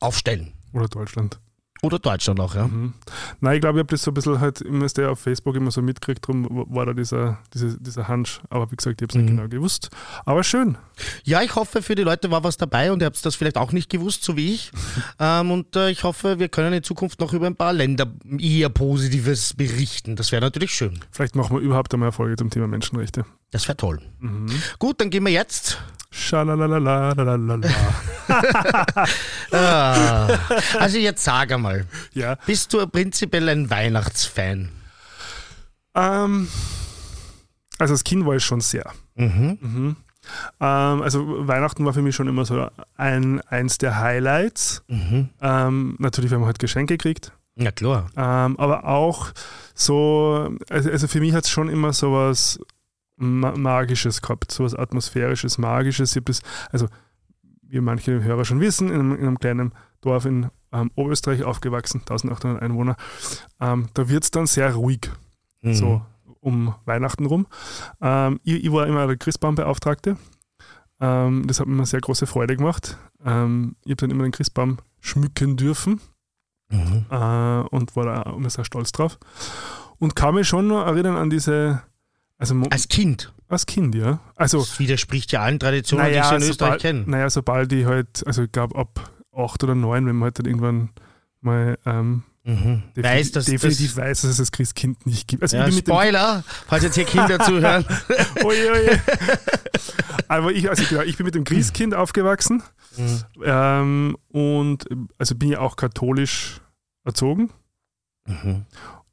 aufstellen. Oder Deutschland. Oder Deutschland auch, ja. Nein, ich glaube, ich habe das so ein bisschen halt immer der auf Facebook immer so mitgekriegt, darum war da dieser, dieser, dieser Hunch. Aber wie gesagt, ich habe es nicht Mhm. genau gewusst. Aber schön. Ja, ich hoffe, für die Leute war was dabei und ihr habt das vielleicht auch nicht gewusst, so wie ich. (laughs) ähm, und äh, ich hoffe, wir können in Zukunft noch über ein paar Länder eher Positives berichten. Das wäre natürlich schön. Vielleicht machen wir überhaupt einmal eine Folge zum Thema Menschenrechte. Das wäre toll. Gut, dann gehen wir jetzt. Schalalalalalalala. (laughs) Ah, also jetzt sag einmal, ja. bist du prinzipiell ein Weihnachtsfan? Ähm, also als Kind war ich schon sehr. Mhm. Mhm. Ähm, also Weihnachten war für mich schon immer so ein, eins der Highlights. Mhm. Ähm, natürlich, wenn man halt Geschenke kriegt. Ja, klar. Ähm, aber auch so, also, also für mich hat es schon immer sowas Ma Magisches gehabt, sowas Atmosphärisches, Magisches. Ich das, also wie manche Hörer schon wissen, in einem, in einem kleinen Dorf in ähm, Oberösterreich aufgewachsen, 1800 Einwohner. Ähm, da wird es dann sehr ruhig, Mhm. so um Weihnachten rum. Ähm, ich, ich war immer der Christbaumbeauftragte. Ähm, das hat mir sehr große Freude gemacht. Ähm, ich habe dann immer den Christbaum schmücken dürfen Mhm. äh, und war da auch immer sehr stolz drauf. Und kann mich schon noch erinnern an diese, also Als Kind. als Kind, ja. Also, Das widerspricht ja allen Traditionen, die naja, sie in Österreich sobald, kennen. naja, sobald ich halt, also ich glaube ab acht oder neun, wenn man halt dann irgendwann mal ähm, Mhm. definitiv, Weiß, dass definitiv das, weiß, dass es das Christkind nicht gibt. Also ja, ich Spoiler, falls jetzt hier Kinder (laughs) zuhören. oje, oje. Aber ich, also genau, ich bin mit dem Christkind aufgewachsen Mhm. ähm, und also bin ja auch katholisch erzogen. Mhm.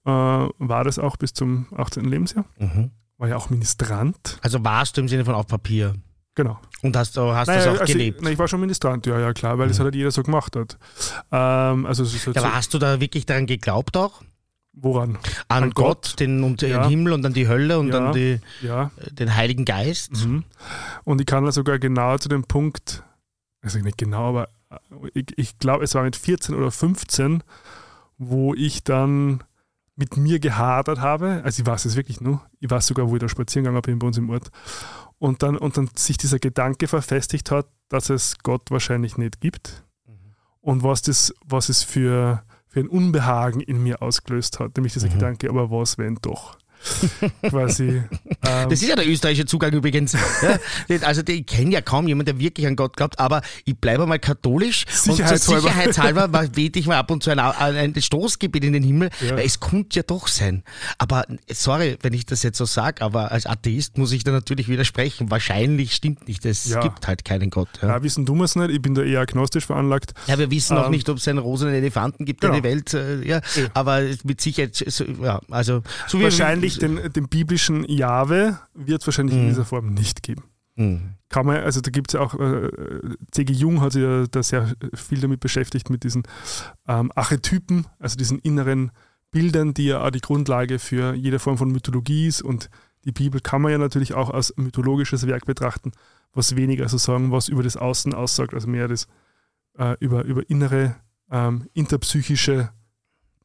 Äh, war das auch bis zum 18. Lebensjahr. Mhm. War ja auch Ministrant. Also warst du im Sinne von auf Papier Genau. und hast, hast Naja, das auch also gelebt. Ich, nein, ich war schon Ministrant, ja, ja, klar, weil das Mhm. halt jeder so gemacht hat. Ähm, also es ist halt Ja, so, aber hast du da wirklich daran geglaubt auch? woran? An, An Gott, Gott. den, und Ja. den Himmel und an die Hölle und Ja. an die, Ja. den Heiligen Geist? Mhm. Und ich kann da sogar genau zu dem Punkt, also nicht genau, aber äh, ich, ich glaube, es war mit 14 oder 15, wo ich dann mit mir gehadert habe. Also ich weiß es wirklich nur. Ich weiß sogar, wo ich da spazieren gegangen bin bei uns im Ort. Und dann, und dann sich dieser Gedanke verfestigt hat, dass es Gott wahrscheinlich nicht gibt. Und was, das, was es für, für ein Unbehagen in mir ausgelöst hat. Nämlich dieser Mhm. Gedanke, aber was, wenn doch? (laughs) Quasi. Ähm, Das ist ja der österreichische Zugang übrigens. (laughs) Also ich kenne ja kaum jemanden, der wirklich an Gott glaubt, aber ich bleibe mal katholisch. Und zur Sicherheitshalber. Sicherheitshalber (laughs) mal bete ich mal ab und zu ein, ein Stoßgebet in den Himmel, Ja. weil es könnte ja doch sein. Aber sorry, wenn ich das jetzt so sage, aber als Atheist muss ich da natürlich widersprechen. Wahrscheinlich stimmt nicht, es Ja. gibt halt keinen Gott. Ja. ja, wissen du es nicht, ich bin da eher agnostisch veranlagt. Ja, wir wissen auch Ähm, nicht, ob es einen rosenen Elefanten gibt, der genau. die Welt, äh, ja, aber mit Sicherheit, ja, also, so wie Wahrscheinlich den, den biblischen Jahwe wird es wahrscheinlich in Mhm. dieser Form nicht geben. Hm. Kann man, also da gibt es ja auch, äh, C.G. Jung hat sich ja da sehr viel damit beschäftigt, mit diesen ähm, Archetypen, also diesen inneren Bildern, die ja auch die Grundlage für jede Form von Mythologie ist. Und die Bibel kann man ja natürlich auch als mythologisches Werk betrachten, was weniger sozusagen, was über das Außen aussagt, also mehr das äh, über, über innere, ähm, interpsychische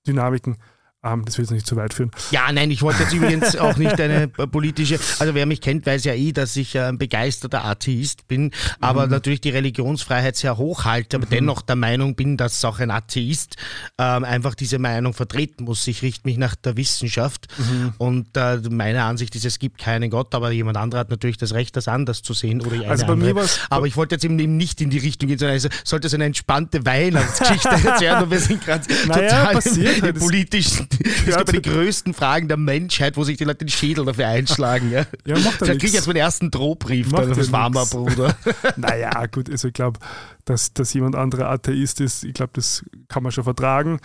Dynamiken. Ähm, das will jetzt nicht zu weit führen. Ja, nein, ich wollte jetzt übrigens auch nicht eine (laughs) politische, also wer mich kennt, weiß ja eh, dass ich ein begeisterter Atheist bin, aber mhm. natürlich die Religionsfreiheit sehr hoch halte, aber mhm. dennoch der Meinung bin, dass auch ein Atheist ähm, einfach diese Meinung vertreten muss. Ich richte mich nach der Wissenschaft mhm. und äh, meine Ansicht ist, es gibt keinen Gott, aber jemand anderer hat natürlich das Recht, das anders zu sehen oder eine also bei andere. Mir aber ich wollte jetzt eben nicht in die Richtung gehen, sondern also sollte es eine entspannte Weihnachtsgeschichte (laughs) erzählen und wir sind gerade naja, total passiert, (laughs) im, im politischen (laughs) es gibt aber die größten Fragen der Menschheit, wo sich die Leute den Schädel dafür einschlagen. Ja, ja macht Vielleicht kriege ich jetzt meinen ersten Drohbrief macht das Mama, Bruder. (laughs) naja, gut, also ich glaube, dass, dass jemand anderer Atheist ist, ich glaube, das kann man schon vertragen.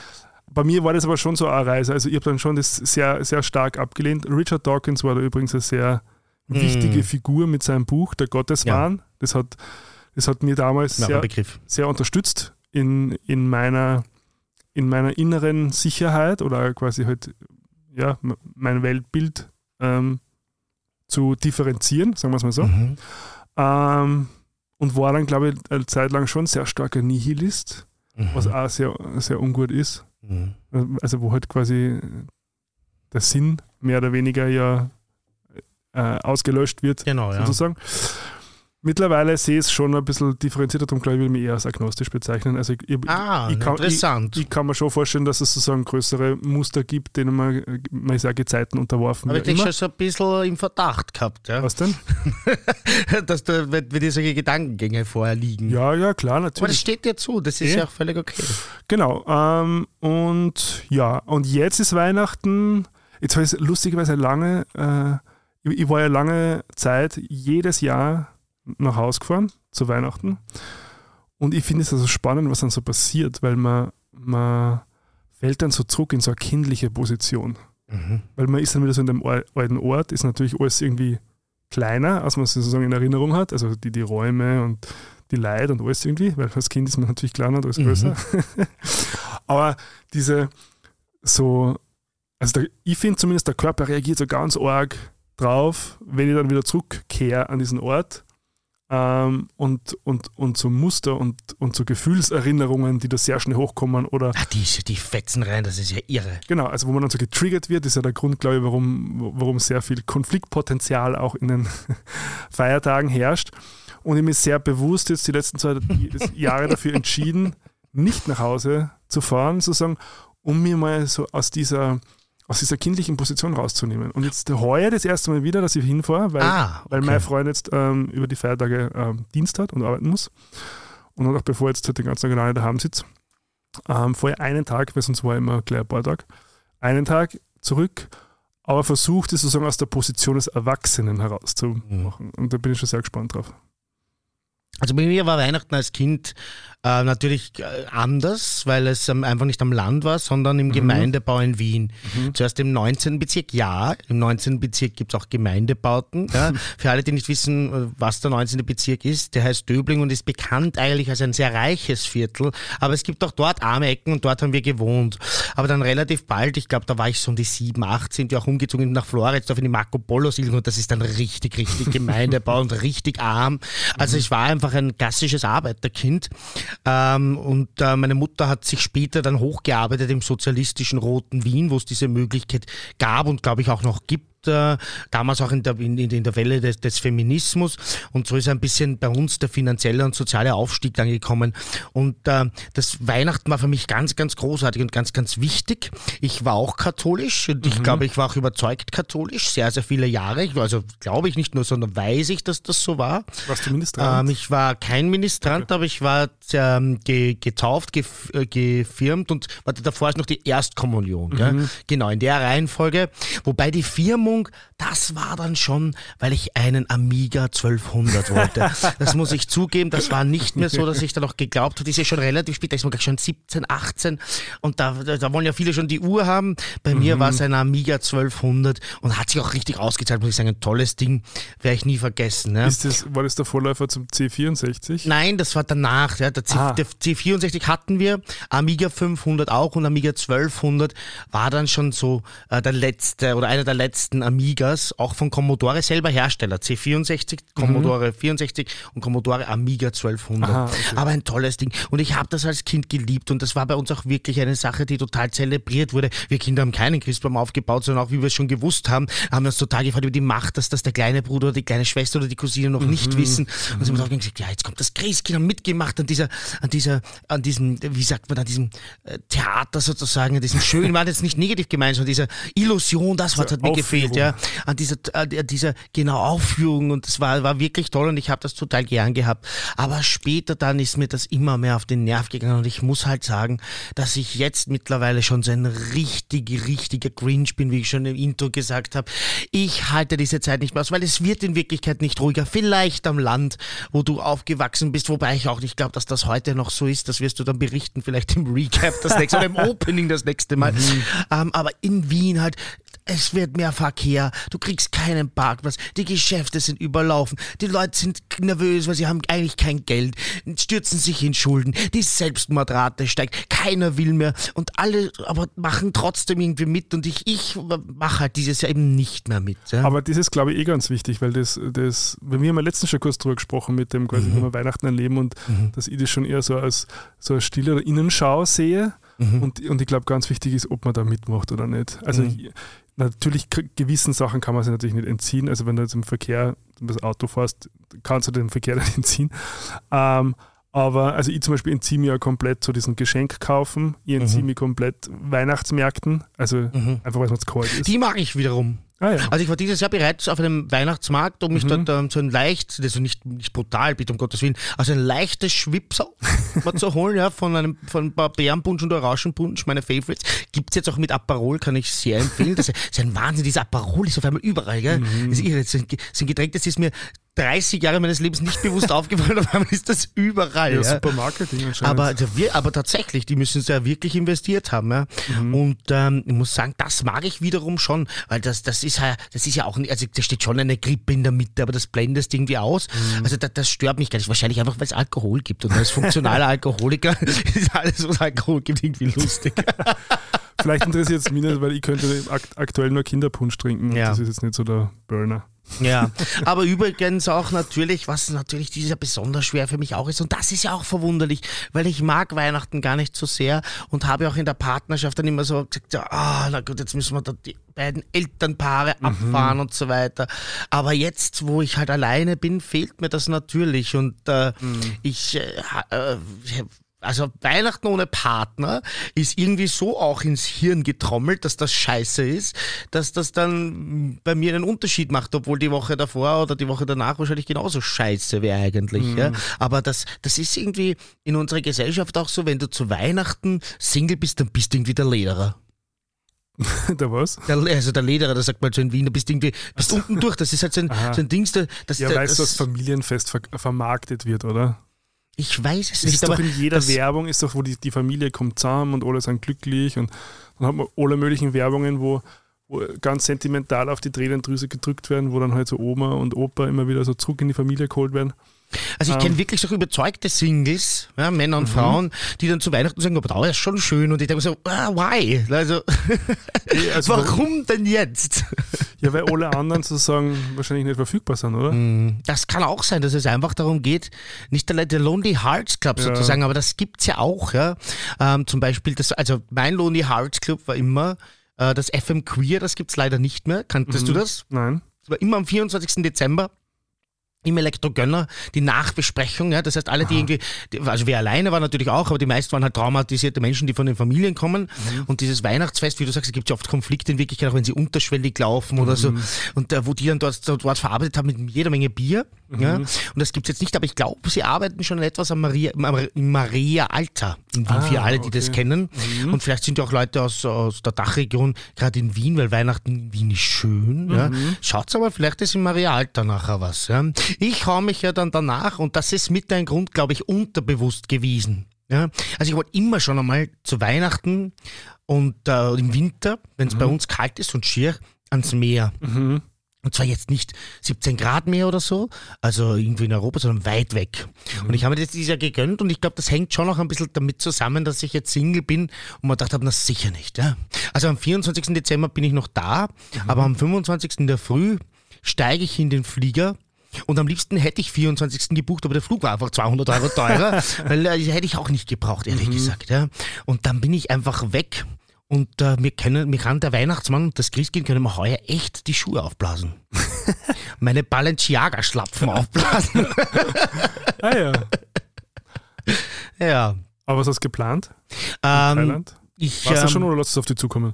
Bei mir war das aber schon so eine Reise. Also ich habe dann schon das sehr, sehr stark abgelehnt. Richard Dawkins war da übrigens eine sehr mm. wichtige Figur mit seinem Buch, Der Gotteswahn. Ja. Das, hat, das hat mir damals sehr, sehr unterstützt in, in meiner in meiner inneren Sicherheit oder quasi halt ja, mein Weltbild ähm, zu differenzieren, sagen wir es mal so. Mhm. Ähm, und war dann, glaube ich, eine Zeit lang schon sehr starker Nihilist, mhm. was auch sehr, sehr ungut ist. Mhm. Also wo halt quasi der Sinn mehr oder weniger ja äh, ausgelöscht wird, genau, sozusagen. Ja. Mittlerweile sehe ich es schon ein bisschen differenzierter, darum glaube ich, würde mich eher als agnostisch bezeichnen. Also ich, ah, ich, kann, interessant. Ich, ich, kann mir schon vorstellen, dass es sozusagen größere Muster gibt, denen man, man ist ja Gezeiten unterworfen Aber ich denke schon so ein bisschen im Verdacht gehabt. Ja? Was denn? (laughs) dass da, wenn dir solche Gedankengänge vorher liegen. Ja, ja, klar, natürlich. Aber das steht dir zu, das ist ja, ja auch völlig okay. Genau. Ähm, und ja, und jetzt ist Weihnachten, jetzt habe ich lustigerweise lange, äh, ich, ich war ja lange Zeit jedes Jahr nach Hause gefahren zu Weihnachten. Und ich finde es also spannend, was dann so passiert, weil man, man fällt dann so zurück in so eine kindliche Position. Mhm. Weil man ist dann wieder so in dem alten Ort, ist natürlich alles irgendwie kleiner, als man es sozusagen in Erinnerung hat. Also die, die Räume und die Leute und alles irgendwie, weil als Kind ist man natürlich kleiner und alles mhm. größer. (laughs) Aber diese so, also der, ich finde zumindest, der Körper reagiert so ganz arg drauf, wenn ich dann wieder zurückkehre an diesen Ort ähm, und, und, und so Muster und, und so Gefühlserinnerungen, die da sehr schnell hochkommen. Oder Ach, die, die fetzen rein, das ist ja irre. Genau, also wo man dann so getriggert wird, ist ja der Grund, glaube ich, warum, warum sehr viel Konfliktpotenzial auch in den (laughs) Feiertagen herrscht. Und ich bin sehr bewusst jetzt die letzten zwei (laughs) Jahre dafür entschieden, nicht nach Hause zu fahren, sozusagen, um mir mal so aus dieser aus dieser kindlichen Position rauszunehmen. Und jetzt heuer das erste Mal wieder, dass ich hinfahre, weil, ah, okay. weil mein Freund jetzt ähm, über die Feiertage ähm, Dienst hat und arbeiten muss. Und auch bevor jetzt halt den ganzen Tag alleine daheim sitzt, ähm, vorher einen Tag, weil sonst war immer gleich ein paar Tage, einen Tag zurück, aber versucht es sozusagen aus der Position des Erwachsenen herauszumachen. Mhm. Und da bin ich schon sehr gespannt drauf. Also bei mir war Weihnachten als Kind äh, natürlich äh, anders, weil es ähm, einfach nicht am Land war, sondern im mhm. Gemeindebau in Wien. Mhm. Zuerst im 19. Bezirk, ja, im 19. Bezirk gibt es auch Gemeindebauten. Ja. (laughs) Für alle, die nicht wissen, äh, was der 19. Bezirk ist, der heißt Döbling und ist bekannt eigentlich als ein sehr reiches Viertel, aber es gibt auch dort arme Ecken und dort haben wir gewohnt. Aber dann relativ bald, ich glaube, da war ich so um die 7, 8, sind wir auch umgezogen nach Floridsdorf in die Marco Polo Siedlung und das ist dann richtig, richtig (laughs) Gemeindebau und richtig arm. Also ich war einfach ein klassisches Arbeiterkind. Ähm, und äh, meine Mutter hat sich später dann hochgearbeitet im sozialistischen Roten Wien, wo es diese Möglichkeit gab und glaube ich auch noch gibt äh, damals auch in der, in, in der Welle des, des, Feminismus. Und so ist ein bisschen bei uns der finanzielle und soziale Aufstieg dann gekommen. Und äh, das Weihnachten war für mich ganz, ganz großartig und ganz, ganz wichtig. Ich war auch katholisch und ich mhm. glaube, ich war auch überzeugt katholisch, sehr, sehr viele Jahre. Ich, also glaube ich nicht nur, sondern weiß ich, dass das so war. Warst du Ministrant? Ähm, ich war kein Ministrant, okay. aber ich war ähm, ge, getauft, gef, äh, gefirmt und warte, davor ist noch die Erstkommunion. Mhm. Genau, in der Reihenfolge. Wobei die Firmung Stimmung, das war dann schon, weil ich einen Amiga 1200 wollte. Das muss ich zugeben, das war nicht mehr so, dass ich da noch geglaubt habe. Das ist ja schon relativ spät, da ist man schon 17, 18 und da, da wollen ja viele schon die Uhr haben. Bei mhm. mir war es ein Amiga 1200 und hat sich auch richtig ausgezahlt, muss ich sagen. Ein tolles Ding, werde ich nie vergessen. Ne? Ist das, war das der Vorläufer zum C64? Nein, das war danach. Ja. Der, C, ah. der C64 hatten wir, Amiga 500 auch und Amiga 1200 war dann schon so äh, der letzte oder einer der letzten Amigas Amigas, auch von Commodore selber Hersteller, C64, Commodore Mhm. 64 und Commodore Amiga 1200. Aha, okay. Aber ein tolles Ding. Und ich habe das als Kind geliebt und das war bei uns auch wirklich eine Sache, die total zelebriert wurde. Wir Kinder haben keinen Christbaum aufgebaut, sondern auch, wie wir es schon gewusst haben, haben wir uns total gefreut über die Macht, dass das der kleine Bruder oder die kleine Schwester oder die Cousine noch nicht wissen. Und sie haben auch gesagt, ja, jetzt kommt das Christkind haben mitgemacht an dieser, an dieser, an diesem, wie sagt man, an diesem äh, Theater sozusagen, an diesem (laughs) schönen, war jetzt nicht negativ gemeint, sondern dieser Illusion, das Wort hat mir gefehlt, ja an dieser, an dieser genau Aufführung und das war, war wirklich toll und ich habe das total gern gehabt. Aber später dann ist mir das immer mehr auf den Nerv gegangen und ich muss halt sagen, dass ich jetzt mittlerweile schon so ein richtig, richtiger Grinch bin, wie ich schon im Intro gesagt habe. Ich halte diese Zeit nicht mehr aus, weil es wird in Wirklichkeit nicht ruhiger. Vielleicht am Land, wo du aufgewachsen bist, wobei ich auch nicht glaube, dass das heute noch so ist. Das wirst du dann berichten, vielleicht im Recap das nächste oder im (laughs) Opening das nächste Mal. Ähm, aber in Wien halt, es wird mehr Verkehr, du kriegst keinen Parkplatz, die Geschäfte sind überlaufen, die Leute sind nervös, weil sie haben eigentlich kein Geld, stürzen sich in Schulden, die Selbstmordrate steigt, keiner will mehr. Und alle aber machen trotzdem irgendwie mit. Und ich, ich mache halt dieses Jahr eben nicht mehr mit. Ja? Aber das ist, glaube ich, eh ganz wichtig, weil das, das bei mir haben wir letztens schon kurz drüber gesprochen mit dem, quasi, wie wir Weihnachten erleben und dass ich das schon eher so als so eine stille Innenschau sehe. Und, und ich glaube, ganz wichtig ist, ob man da mitmacht oder nicht. Also ich, natürlich gewissen Sachen kann man sich natürlich nicht entziehen. Also wenn du jetzt im Verkehr das Auto fährst, kannst du den Verkehr (laughs) nicht entziehen. Ähm, aber also ich zum Beispiel entziehe mir ja komplett so diesen Geschenk kaufen. Ich entziehe mich komplett Weihnachtsmärkten. Also einfach, weil es mir zu kalt ist. Die mag ich wiederum. Ah, ja. Also ich war dieses Jahr bereits auf einem Weihnachtsmarkt, um Mhm. mich dort ähm, so ein leicht, also nicht, nicht brutal, bitte um Gottes Willen, also ein leichtes Schwipsel (laughs) mal zu holen, ja, von einem von ein paar Bärenpunsch und Orangenpunsch, meine Favorites. Gibt's jetzt auch mit Aperol, kann ich sehr empfehlen. Das ist, ein Wahnsinn, dieser Aperol ist auf einmal überall, gell? Mhm. Das ist irre. Das ist ein Getränk, das ist mir 30 Jahre meines Lebens nicht bewusst aufgefallen, (laughs) auf einmal ist das überall. ja, Ja, super Marketing anscheinend. aber, aber tatsächlich, die müssen es ja wirklich investiert haben. Ja? Mhm. Und ähm, ich muss sagen, das mag ich wiederum schon, weil das, das ist ja, das ist ja auch, nicht- also da steht schon eine Grippe in der Mitte, aber das blendest irgendwie aus. Mhm. Also das, das stört mich gar nicht. Wahrscheinlich einfach, weil es Alkohol gibt. Und als funktionaler (laughs) Alkoholiker (laughs) ist alles, was Alkohol gibt, irgendwie lustig. Vielleicht interessiert es mich nicht, weil ich könnte akt aktuell nur Kinderpunsch trinken. und Ja. Das ist jetzt nicht so der Burner. Ja, (laughs) aber übrigens auch natürlich, was natürlich dieses Jahr besonders schwer für mich auch ist, und das ist ja auch verwunderlich, weil ich mag Weihnachten gar nicht so sehr und habe auch in der Partnerschaft dann immer so gesagt, ah, na gut, jetzt müssen wir da die beiden Elternpaare abfahren und so weiter. Aber jetzt, wo ich halt alleine bin, fehlt mir das natürlich und äh, ich, äh, äh, also Weihnachten ohne Partner ist irgendwie so auch ins Hirn getrommelt, dass das scheiße ist, dass das dann bei mir einen Unterschied macht, obwohl die Woche davor oder die Woche danach wahrscheinlich genauso scheiße wäre eigentlich. Ja? Aber das, das ist irgendwie in unserer Gesellschaft auch so, wenn du zu Weihnachten Single bist, dann bist du irgendwie der Lederer. (laughs) der was? Der, also der Lederer, das sagt man so in Wien, du bist irgendwie, bist unten durch, das ist halt so ein, Aha. so ein Dings, da- das, Ja, das, weißt du, dass Familienfest ver vermarktet wird, oder? Ich weiß es Das nicht, ist doch in jeder Werbung, ist doch, wo die, die Familie kommt zusammen und alle sind glücklich und dann hat man alle möglichen Werbungen, wo, wo ganz sentimental auf die Tränendrüse gedrückt werden, wo dann halt so Oma und Opa immer wieder so zurück in die Familie geholt werden. Also ich Ähm. kenne wirklich so überzeugte Singles, ja, Männer Mhm. und Frauen, die dann zu Weihnachten sagen, aber da ist schon schön. Und ich denke so, ah, why? Also, (laughs) also warum denn jetzt? Ja, weil alle anderen sozusagen wahrscheinlich nicht verfügbar sind, oder? Das kann auch sein, dass es einfach darum geht, nicht der, der Lonely Hearts Club Ja. sozusagen, aber das gibt's ja auch. Ja. Ähm, zum Beispiel, das, also mein Lonely Hearts Club war immer äh, das FM Queer, das gibt's leider nicht mehr. Kanntest Mhm. du das? Nein. Das war immer am 24. Dezember im Elektrogönner die Nachbesprechung, ja, das heißt alle, die irgendwie, die, also wir alleine waren natürlich auch, aber die meisten waren halt traumatisierte Menschen, die von den Familien kommen. Und dieses Weihnachtsfest, wie du sagst, es gibt ja oft Konflikte in Wirklichkeit, auch wenn sie unterschwellig laufen oder so. Und äh, wo die dann dort, dort, dort verarbeitet haben mit jeder Menge Bier, ja, und das gibt's jetzt nicht, aber ich glaube, sie arbeiten schon etwas am Maria, im Maria Alter in Wien, Ah, für alle, die das okay. kennen und vielleicht sind ja auch Leute aus, aus der Dachregion, gerade in Wien, weil Weihnachten in Wien ist schön, ja, schaut's aber, vielleicht ist im Maria Alter nachher was, ja. Ich hau mich ja dann danach und das ist mit ein Grund, glaube ich, unterbewusst gewesen. Ja, also ich wollte immer schon einmal zu Weihnachten und äh, im Winter, wenn es bei uns kalt ist und schier, ans Meer. Und zwar jetzt nicht 17 Grad mehr oder so, also irgendwie in Europa, sondern weit weg. Mhm. Und ich habe mir das dieses Jahr gegönnt und ich glaube, das hängt schon noch ein bisschen damit zusammen, dass ich jetzt Single bin und man dachte, na sicher nicht. Ja. Also am 24. Dezember bin ich noch da, mhm. aber am 25. in der Früh steige ich in den Flieger und am liebsten hätte ich 24. gebucht, aber der Flug war einfach 200 Euro teurer, (laughs) weil äh, hätte ich auch nicht gebraucht, ehrlich mhm. gesagt. Ja. Und dann bin ich einfach weg und äh, mir, können, mir kann der Weihnachtsmann und das Christkind können mir heuer echt die Schuhe aufblasen. (laughs) Meine Balenciaga-Schlapfen aufblasen. ah ja. Ja. Aber was hast du geplant? Ähm, Thailand? ich, Warst du ähm, schon oder lass es auf dich zukommen?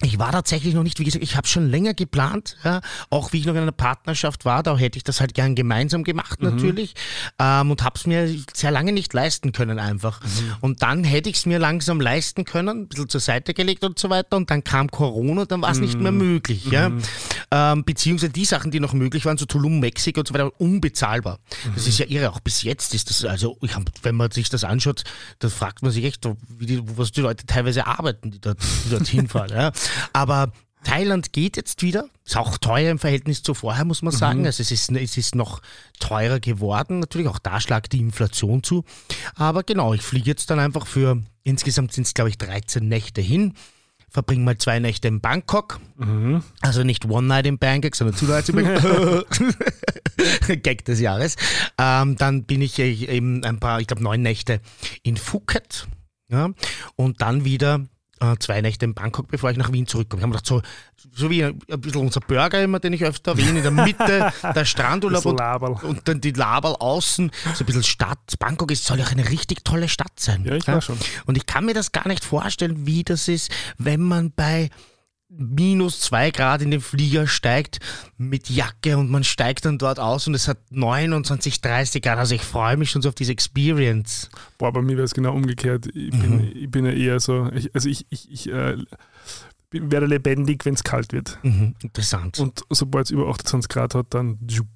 Ich war tatsächlich noch nicht, wie gesagt, ich habe schon länger geplant, ja, auch wie ich noch in einer Partnerschaft war, da hätte ich das halt gern gemeinsam gemacht Mhm. natürlich ähm, und habe es mir sehr lange nicht leisten können einfach. Mhm. Und dann hätte ich es mir langsam leisten können, ein bisschen zur Seite gelegt und so weiter und dann kam Corona, dann war es nicht Mhm. mehr möglich. Ja. Ähm, beziehungsweise die Sachen, die noch möglich waren, so Tulum, Mexiko und so weiter, unbezahlbar. Das Mhm. ist ja irre, auch bis jetzt ist das, also ich hab, wenn man sich das anschaut, da fragt man sich echt, wie die, was die Leute teilweise arbeiten, die, dort, die dorthin (laughs) fahren. Ja. Aber Thailand geht jetzt wieder. Ist auch teuer im Verhältnis zu vorher, muss man sagen. Also es ist, es ist noch teurer geworden. Natürlich auch da schlagt die Inflation zu. Aber genau, ich fliege jetzt dann einfach für, insgesamt sind es glaube ich 13 Nächte hin. Verbringe mal zwei Nächte in Bangkok. Also nicht One Night in Bangkok, sondern Two Nights in Bangkok. (laughs) Gag des Jahres. Ähm, dann bin ich eben ein paar, ich glaube neun Nächte in Phuket. Ja, und dann wieder zwei Nächte in Bangkok, bevor ich nach Wien zurückkomme. Ich habe gedacht, so, so wie ein, ein bisschen unser Burger immer, den ich öfter erwähne, in der Mitte (laughs) der Strandurlaub und, und dann die Laberl außen, so ein bisschen Stadt. Bangkok ist, soll ja auch eine richtig tolle Stadt sein. Ja, ich war schon. Und ich kann mir das gar nicht vorstellen, wie das ist, wenn man bei minus zwei Grad in den Flieger steigt mit Jacke und man steigt dann dort aus und es hat 29, 30 Grad. Also ich freue mich schon so auf diese Experience. Boah, bei mir wäre es genau umgekehrt. Ich Mhm. bin, ich bin ja eher so, ich, also ich, ich, ich äh, werde lebendig, wenn es kalt wird. Mhm, interessant. Und sobald es über 28 Grad hat, dann jup.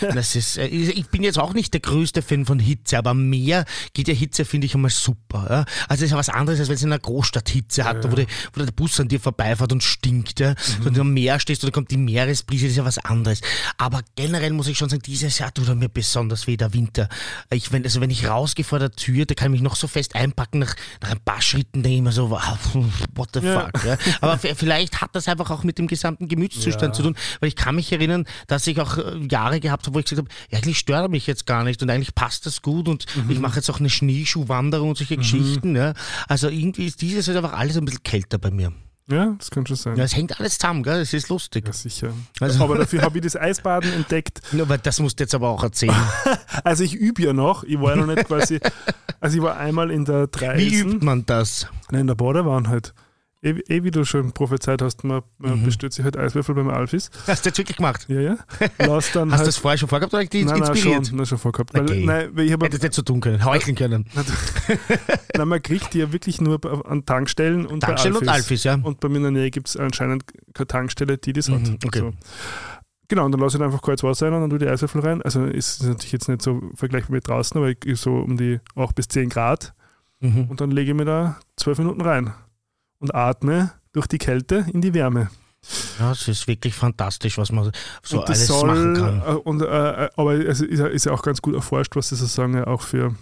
Das ist, äh, ich bin jetzt auch nicht der größte Fan von Hitze, aber mehr geht ja Hitze, finde ich, einmal super. Ja? Also es ist ja was anderes, als wenn es in einer Großstadt Hitze hat, Ja. Wo, die, wo der Bus an dir vorbeifährt und stinkt. Ja? So, wenn du am Meer stehst und da kommt die Meeresbrise, das ist ja was anderes. Aber generell muss ich schon sagen, dieses Jahr tut er mir besonders weh, der Winter. Ich, wenn, also wenn ich rausgehe vor der Tür, da kann ich mich noch so fest einpacken, nach, nach ein paar Schritten denke ich mir so, (laughs) what the fuck. Ja? Aber vielleicht hat das einfach auch mit dem gesamten Gemütszustand Ja. zu tun, weil ich kann mich erinnern, dass ich auch äh, Jahre gehabt habe, wo ich gesagt habe, ja, eigentlich stört er mich jetzt gar nicht und eigentlich passt das gut und Mhm. ich mache jetzt auch eine Schneeschuhwanderung und solche Geschichten. Ja. Also irgendwie ist dieses halt einfach alles ein bisschen kälter bei mir. Ja, das kann schon sein. Ja, es hängt alles zusammen, gell? Es ist lustig. Ja, sicher. Also- Aber dafür habe ich das Eisbaden entdeckt. (laughs) Nur, aber das musst du jetzt aber auch erzählen. (laughs) Also ich übe ja noch. Ich war ja noch nicht quasi. Also ich war einmal in der Wie Dreisen. übt man das? Nein, in der Badewanne halt. Eh, eh wie du schon prophezeit hast, man, man Mhm. bestellt sich halt Eiswürfel beim Alfis. Hast du jetzt wirklich gemacht? Ja, ja. Lass dann Hast du halt, das vorher schon vorgehabt oder hat dich nein, nein, schon, nein, schon vorgehabt. Weil, Okay. nein, weil ich habe Hättest nicht so tun können, heucheln können. Nein, man kriegt die ja wirklich nur an Tankstellen und Tankstellen bei und Alfis. Alfis, ja. Und bei mir in der Nähe gibt es anscheinend keine Tankstelle, die das hat. Mhm, okay. So. Genau, und dann lasse ich einfach kaltes Wasser rein und dann tue ich die Eiswürfel rein. Also ist natürlich jetzt nicht so vergleichbar mit draußen, aber ich- so um die 8 bis 10 Grad. Mhm. Und dann lege ich mir da 12 Minuten rein und atme durch die Kälte in die Wärme. Ja, es ist wirklich fantastisch, was man so alles soll, machen kann. äh, Und, äh, aber es ist, ja- auch ganz gut erforscht, was das sozusagen auch für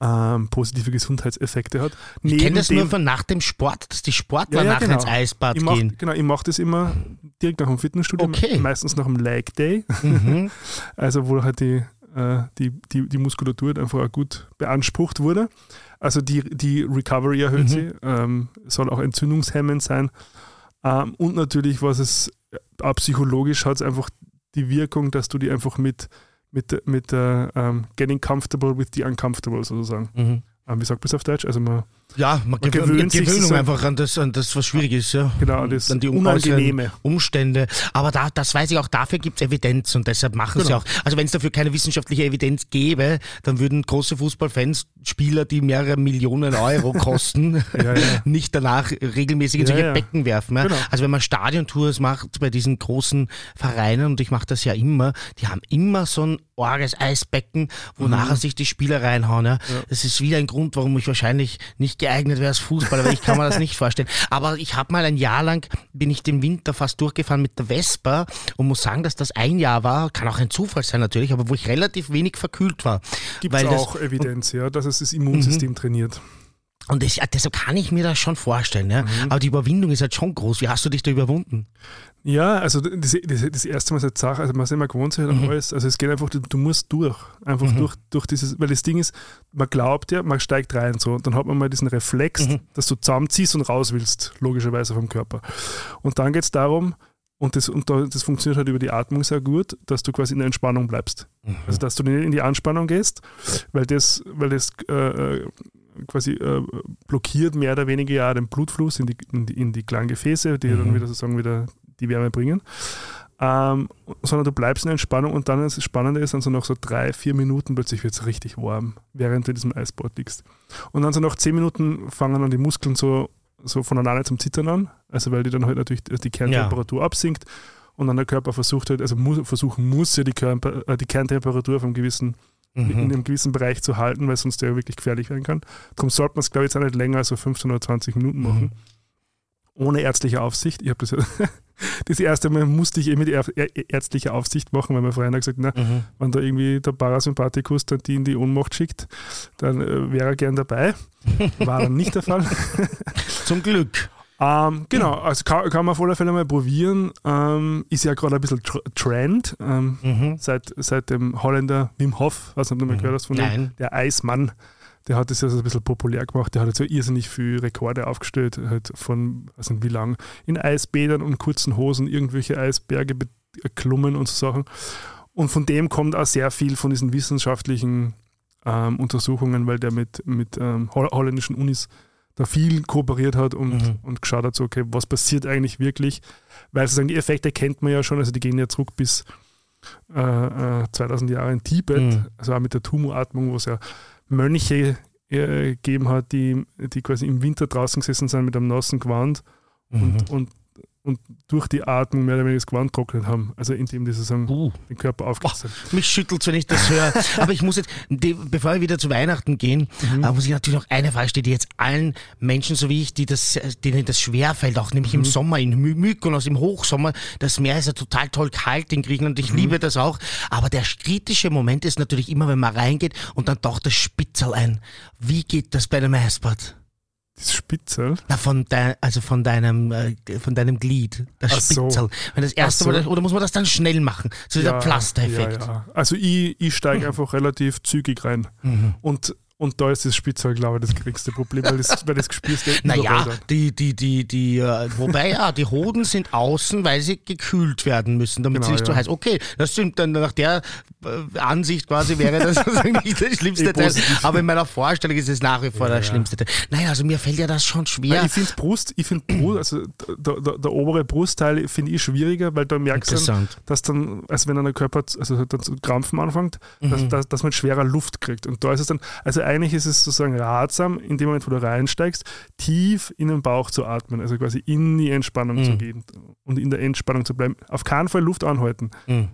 ähm, positive Gesundheitseffekte hat. Ich kenne das nur dem- von nach dem Sport, dass die Sportler Ja, ja, nachher genau. ins Eisbad ich mach, gehen. genau, ich mache das immer direkt nach dem Fitnessstudio, Okay. meistens nach dem Leg Day, Mhm. (laughs) also wo halt die, äh, die, die, die Muskulatur einfach auch gut beansprucht wurde. Also die, die Recovery erhöht Mhm. sie, ähm, soll auch entzündungshemmend sein. Ähm, und natürlich, was es äh, auch psychologisch hat, es einfach die Wirkung, dass du die einfach mit, mit, mit äh, ähm, getting comfortable with the uncomfortable sozusagen. Mhm. Ähm, wie sagt man es auf Deutsch? Also man, Ja, man, Man gewöhnt gewöhnt sich Gewöhnung so- einfach an das, an das, was schwierig ist. Ja. genau, das An die Unangenehme. Umstände. Aber da, das weiß ich auch, dafür gibt es Evidenz und deshalb machen sie Genau. auch. Also wenn es dafür keine wissenschaftliche Evidenz gäbe, dann würden große Fußballfans Spieler, die mehrere Millionen Euro (laughs) kosten, Ja, ja. nicht danach regelmäßig in Ja, solche. Becken werfen. Genau. Also wenn man Stadiontours macht bei diesen großen Vereinen, und ich mache das ja immer, die haben immer so ein orges Eisbecken, wo nachher sich die Spieler reinhauen. Ja. Das ist wieder ein Grund, warum ich wahrscheinlich nicht geeignet wäre als Fußballer, weil ich kann mir das nicht vorstellen. Aber ich habe mal ein Jahr lang, bin ich den Winter fast durchgefahren mit der Vespa und muss sagen, dass das ein Jahr war, kann auch ein Zufall sein natürlich, aber wo ich relativ wenig verkühlt war. Gibt es auch das, Evidenz, ja, dass es das Immunsystem mhm. trainiert. Und das, deshalb kann ich mir das schon vorstellen. Ja? Mhm. Aber die Überwindung ist halt schon groß. Wie hast du dich da überwunden? Ja, also das, das, das erste Mal seit Sache, also man ist immer gewohnt sich mhm. alles. Also es geht einfach, du, du musst durch. Einfach mhm. durch, durch dieses, weil das Ding ist, man glaubt ja, man steigt rein so und dann hat man mal diesen Reflex, mhm. dass du zusammenziehst und raus willst, logischerweise vom Körper. Und dann geht es darum, und das, und das funktioniert halt über die Atmung sehr gut, dass du quasi in der Entspannung bleibst. Mhm. Also dass du nicht in die Anspannung gehst, weil das, weil das äh, äh quasi äh, blockiert mehr oder weniger ja den Blutfluss in die, in die, in die kleinen Gefäße, die mhm. dann wieder sozusagen wieder die Wärme bringen. Ähm, sondern du bleibst in Entspannung und dann das Spannende ist, dann so nach so drei, vier Minuten plötzlich wird es richtig warm, während du in diesem Eisbad liegst. Und dann so nach zehn Minuten fangen dann die Muskeln so, so voneinander zum Zittern an, also weil die dann halt natürlich die Kerntemperatur ja. absinkt und dann der Körper versucht halt, also muss, versuchen muss ja die, Körper, äh, die Kerntemperatur auf einem gewissen mhm. in einem gewissen Bereich zu halten, weil sonst der wirklich gefährlich werden kann. Darum sollte man es, glaube ich, jetzt auch nicht länger als so 15 oder 20 Minuten machen. Mhm. Ohne ärztliche Aufsicht. Ich habe das ja (laughs) das erste Mal musste ich eben eh mit ärztlicher Aufsicht machen, weil mein Freund hat gesagt, na, mhm. wenn da irgendwie der Parasympathikus dann die in die Ohnmacht schickt, dann äh, wäre er gern dabei. War dann nicht der Fall. (laughs) Zum Glück. Ähm, genau, also kann, kann, man auf alle Fälle mal probieren. Ähm, ist ja gerade ein bisschen Trend ähm, mhm. seit, seit dem Holländer Wim Hof, was nicht, du mal mhm. gehört hast von dem, der Eismann. Der hat das ja so ein bisschen populär gemacht. Der hat jetzt so irrsinnig viele Rekorde aufgestellt, halt von, also wie lang, in Eisbädern und kurzen Hosen irgendwelche Eisberge erklommen und so Sachen. Und von dem kommt auch sehr viel von diesen wissenschaftlichen ähm, Untersuchungen, weil der mit, mit ähm, holländischen Unis da viel kooperiert hat und, mhm. und geschaut hat, so, okay, was passiert eigentlich wirklich? Weil sozusagen die Effekte kennt man ja schon, also die gehen ja zurück bis äh, 2000 äh, Jahre in Tibet, mhm. also auch mit der Tumu-Atmung, wo es ja Mönche äh, gegeben hat, die, die quasi im Winter draußen gesessen sind mit einem nassen Gewand mhm. und, und durch die Atmung mehr oder weniger das Gewand trocknet haben. Also indem die sozusagen uh. den Körper aufgesetzt haben. Mich schüttelt wenn ich das höre. (laughs) Aber ich muss jetzt, die, bevor wir wieder zu Weihnachten gehen, mhm. äh, muss ich natürlich noch eine Frage stellen, die jetzt allen Menschen, so wie ich, die das, denen das schwerfällt, auch nämlich mhm. im Sommer, in My Mykonos, im Hochsommer. Das Meer ist ja total toll kalt in Griechenland. Ich mhm. liebe das auch. Aber der kritische Moment ist natürlich immer, wenn man reingeht und dann taucht das Spitzel ein. Wie geht das bei einem Eisbad? Das Spitzel? Na, von dein, also von deinem, äh, von deinem Glied. Das Ach Spitzel. So. Wenn das erste so. Mal, oder muss man das dann schnell machen? So ja, dieser Pflastereffekt. Ja, ja. Also ich, ich steige (laughs) einfach relativ zügig rein. Mhm. Und und da ist das Spielzeug, glaube ich, das geringste Problem, weil das, weil das gespürst ja (laughs) Naja, die, die, die, die, äh, wobei ja, die Hoden sind außen, weil sie gekühlt werden müssen, damit genau, sie nicht ja. so heiß. Okay, das stimmt dann nach der äh, Ansicht quasi wäre das (laughs) nicht das schlimmste Teil. Aber in meiner Vorstellung ist es nach wie vor ja, der schlimmste Teil. Naja, also mir fällt ja das schon schwer. Weil ich finde Brust, ich finde Brust, also der, der, der, obere Brustteil finde ich schwieriger, weil da merkst du, dass dann, also wenn der Körper also dann zu krampfen anfängt, mhm. dass, dass, dass man schwerer Luft kriegt. Und da ist es dann, also eigentlich ist es sozusagen ratsam, in dem Moment, wo du reinsteigst, tief in den Bauch zu atmen, also quasi in die Entspannung mhm. zu gehen und in der Entspannung zu bleiben. Auf keinen Fall Luft anhalten. Mhm.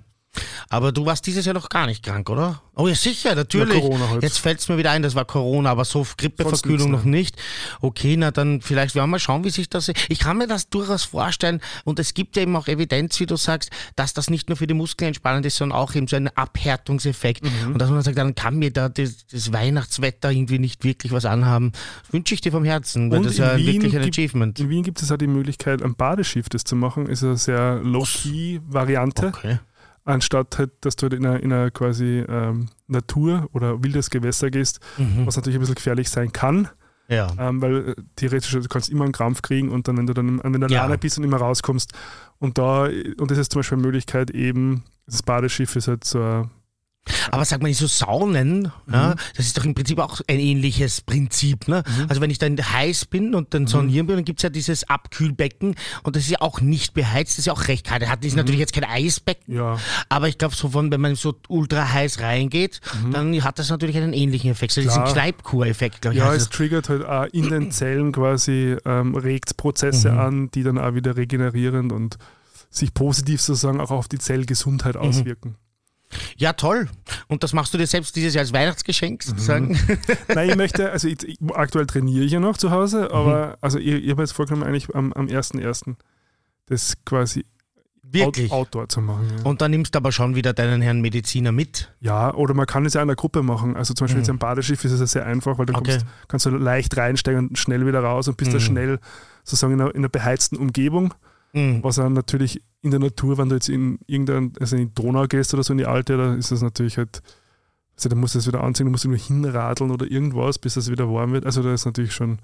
Aber du warst dieses Jahr noch gar nicht krank, oder? Oh ja, sicher, natürlich. Ja, halt. Jetzt fällt es mir wieder ein, das war Corona, aber so Grippeverkühlung noch nicht. Okay, na dann vielleicht werden wir mal schauen, wie sich das... Ich kann mir das durchaus vorstellen und es gibt ja eben auch Evidenz, wie du sagst, dass das nicht nur für die Muskeln entspannend ist, sondern auch eben so ein Abhärtungseffekt. Mhm. Und dass man sagt, dann kann mir da das, das, Weihnachtswetter irgendwie nicht wirklich was anhaben. Das wünsche ich dir vom Herzen, weil und das ist ja Wien wirklich ein gibt, Achievement. In Wien gibt es auch die Möglichkeit, ein Badeschiff das zu machen. Ist eine sehr low-key-Variante. Okay anstatt halt, dass du halt in einer, in einer quasi ähm, Natur oder wildes Gewässer gehst, mhm. was natürlich ein bisschen gefährlich sein kann. Ja. Ähm, weil äh, theoretisch du kannst immer einen Krampf kriegen und dann, wenn du dann an der Lane ja. bist und immer rauskommst. Und da, und das ist zum Beispiel eine Möglichkeit, eben, das Badeschiff ist halt so eine aber sag mal, so Saunen, mhm. ja, das ist doch im Prinzip auch ein ähnliches Prinzip. Ne? Mhm. Also wenn ich dann heiß bin und dann mhm. saunieren bin, dann gibt es ja dieses Abkühlbecken und das ist ja auch nicht beheizt, das ist ja auch recht kalt. Das ist mhm. natürlich jetzt kein Eisbecken, ja. aber ich glaube, so von, wenn man so ultra heiß reingeht, mhm. dann hat das natürlich einen ähnlichen Effekt. So diesen Kneipkur-Effekt, glaube ich. Ja, also. es triggert halt auch in den (clears throat) Zellen quasi, ähm, regt Prozesse mhm. an, die dann auch wieder regenerieren und sich positiv sozusagen auch auf die Zellgesundheit auswirken. Ja, toll. Und das machst du dir selbst dieses Jahr als Weihnachtsgeschenk sozusagen? (laughs) Nein, ich möchte, also ich, ich, aktuell trainiere ich ja noch zu Hause, aber also ich, ich habe jetzt vorgenommen, eigentlich am, am 1.1. das quasi Wirklich. Out, Outdoor zu machen. Ja. Und dann nimmst du aber schon wieder deinen Herrn Mediziner mit. ja, oder man kann es ja in der Gruppe machen. Also zum Beispiel jetzt am Badeschiff ist es ja sehr einfach, weil dann Mhm. Okay. kommst, kannst du leicht reinsteigen und schnell wieder raus und bist Mhm. schnell sozusagen in einer, in einer beheizten Umgebung. Mhm. Was dann natürlich in der Natur, wenn du jetzt in irgendein, also in die Donau gehst oder so in die alte, da ist das natürlich halt, also da musst du es wieder anziehen, du musst nur hinradeln oder irgendwas, bis das wieder warm wird. Also da ist natürlich schon,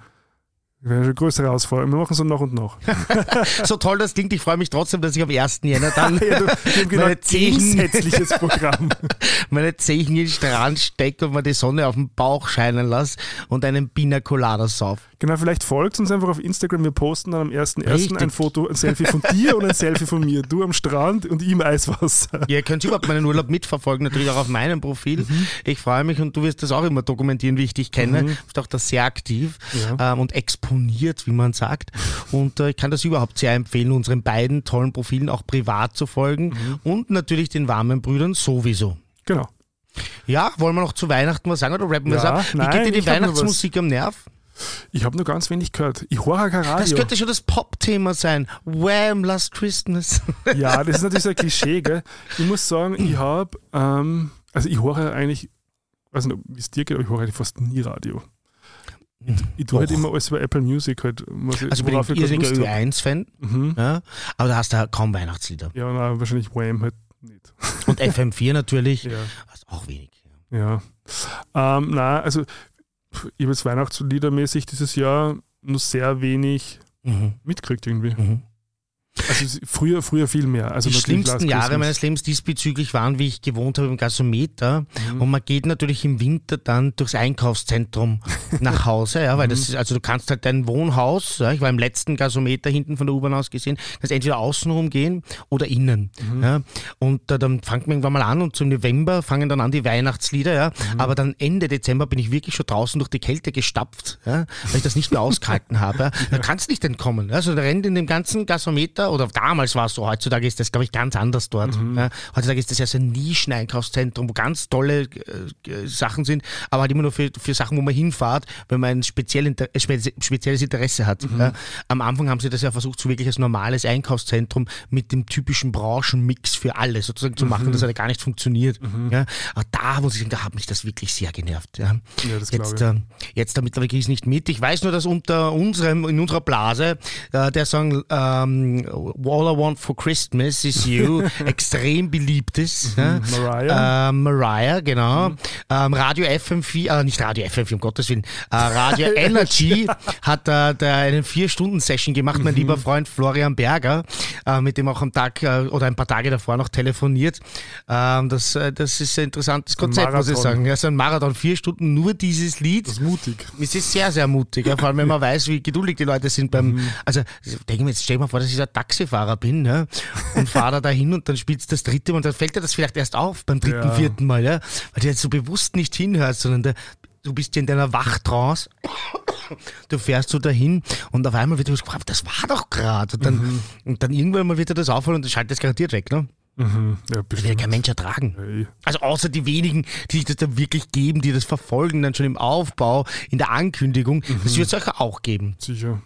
wäre eine größere Herausforderung. Wir machen so nach und nach. (laughs) So toll das klingt, ich freue mich trotzdem, dass ich am 1. Jänner dann (laughs) Ja, du, genau Meine gegensätzliches Programm. (laughs) meine Zehen in den Strand stecke und mir die Sonne auf den Bauch scheinen lasse und einen Pina Colada sauf. Genau, vielleicht folgt uns einfach auf Instagram. Wir posten dann am 1.1. Richtig. ein Foto, ein Selfie von dir und ein Selfie von mir. Du am Strand und ich im Eiswasser. Ja, ihr könnt überhaupt meinen Urlaub mitverfolgen, natürlich auch auf meinem Profil. Mhm. Ich freue mich und du wirst das auch immer dokumentieren, wie ich dich kenne. Du bist auch da sehr aktiv Ja. ähm, und exponiert, wie man sagt. Und äh, ich kann das überhaupt sehr empfehlen, unseren beiden tollen Profilen auch privat zu folgen Mhm. und natürlich den warmen Brüdern sowieso. Genau. Ja, wollen wir noch zu Weihnachten was sagen oder rappen wir es ab? Wie nein, geht dir die Weihnachtsmusik am Nerv? Ich habe nur ganz wenig gehört. Ich höre kein Radio. Das könnte schon das Pop-Thema sein. Wham! Last Christmas. (laughs) Ja, das ist natürlich so ein Klischee, gell? Ich muss sagen, ich habe, ähm, also ich höre eigentlich, weiß nicht, wie es dir geht, aber ich höre eigentlich fast nie Radio. Ich tue halt immer alles über Apple Music halt. Was, ich- Also ich bin ich irrsinniger Lust hab. Ö1-Fan, Mhm. ja, aber da hast du kaum Weihnachtslieder. Ja, na, wahrscheinlich Wham halt nicht. Und FM4 natürlich, (laughs) Ja. hast auch wenig. Ja. Ähm, na, also ich habe jetzt Weihnachtsliedermäßig dieses Jahr nur sehr wenig Mhm. mitgekriegt irgendwie. Mhm. Also früher, früher viel mehr. Also die schlimmsten Jahre meines Lebens diesbezüglich waren, wie ich gewohnt habe im Gasometer. Mhm. Und man geht natürlich im Winter dann durchs Einkaufszentrum nach Hause, ja, weil Mhm. das ist, also du kannst halt dein Wohnhaus, ja, ich war im letzten Gasometer hinten von der U-Bahn aus gesehen, kannst entweder außenrum gehen oder innen. Mhm. Ja. Und äh, dann fangt man irgendwann mal an und zum November fangen dann an die Weihnachtslieder, ja. Mhm. Aber dann Ende Dezember bin ich wirklich schon draußen durch die Kälte gestapft, ja, weil ich das nicht mehr ausgehalten habe. Ja. (laughs) Da kannst nicht entkommen. Also da rennt in dem ganzen Gasometer, oder damals war es so, heutzutage ist das, glaube ich, ganz anders dort. Mhm. Ja. Heutzutage ist das ja so ein Nischen-Einkaufszentrum, wo ganz tolle äh, Sachen sind, aber halt immer nur für, für Sachen, wo man hinfahrt, wenn man ein speziell Inter spezi spezielles Interesse hat. Mhm. Ja. Am Anfang haben sie das ja versucht, so wirklich als normales Einkaufszentrum mit dem typischen Branchenmix für alle sozusagen zu Mhm. machen, das hat ja gar nicht funktioniert. Ja. Aber da muss ich sagen, da hat mich das wirklich sehr genervt. Ja. Ja, das glaube Jetzt, ich. äh, jetzt damit kriege ich es nicht mit. Ich weiß nur, dass unter unserem, in unserer Blase äh, der Song ähm, All I Want for Christmas is You (laughs) extrem beliebt ist. ja. Mariah. Äh, Mariah, genau. Ähm, Radio FM4, äh, nicht Radio FM4, um Gottes Willen, äh, Radio (laughs) Energy hat äh, da einen Vier-Stunden-Session gemacht, mein lieber Freund Florian Berger, äh, mit dem auch am Tag äh, oder ein paar Tage davor noch telefoniert. Ähm, das, äh, das ist ein interessantes Konzept, muss ich Marathon. sagen. Ja, so ein Marathon, vier Stunden nur dieses Lied. das ist mutig. Es ist sehr, sehr mutig, ja, vor allem wenn man (laughs) weiß, wie geduldig die Leute sind beim. Also, ich denke mir, jetzt stell dir mal vor, dass ich ein Taxifahrer bin ne, und fahre da dahin und dann spielst du das dritte Mal und dann fällt dir das vielleicht erst auf beim dritten, Ja. vierten Mal, ja, weil du jetzt so bewusst nicht hinhörst, sondern der, du bist ja in deiner Wachtrance. Du fährst so dahin und auf einmal wird was gefragt, das war doch gerade. Und dann, und dann irgendwann mal wird dir das auffallen und du schaltest garantiert weg. Ne? Mhm. Ja, Das will ja bestimmt. kein Mensch ertragen. Hey. Also außer die wenigen, die sich das dann wirklich geben, die das verfolgen, dann schon im Aufbau, in der Ankündigung. Das wird es euch auch geben. Sicher.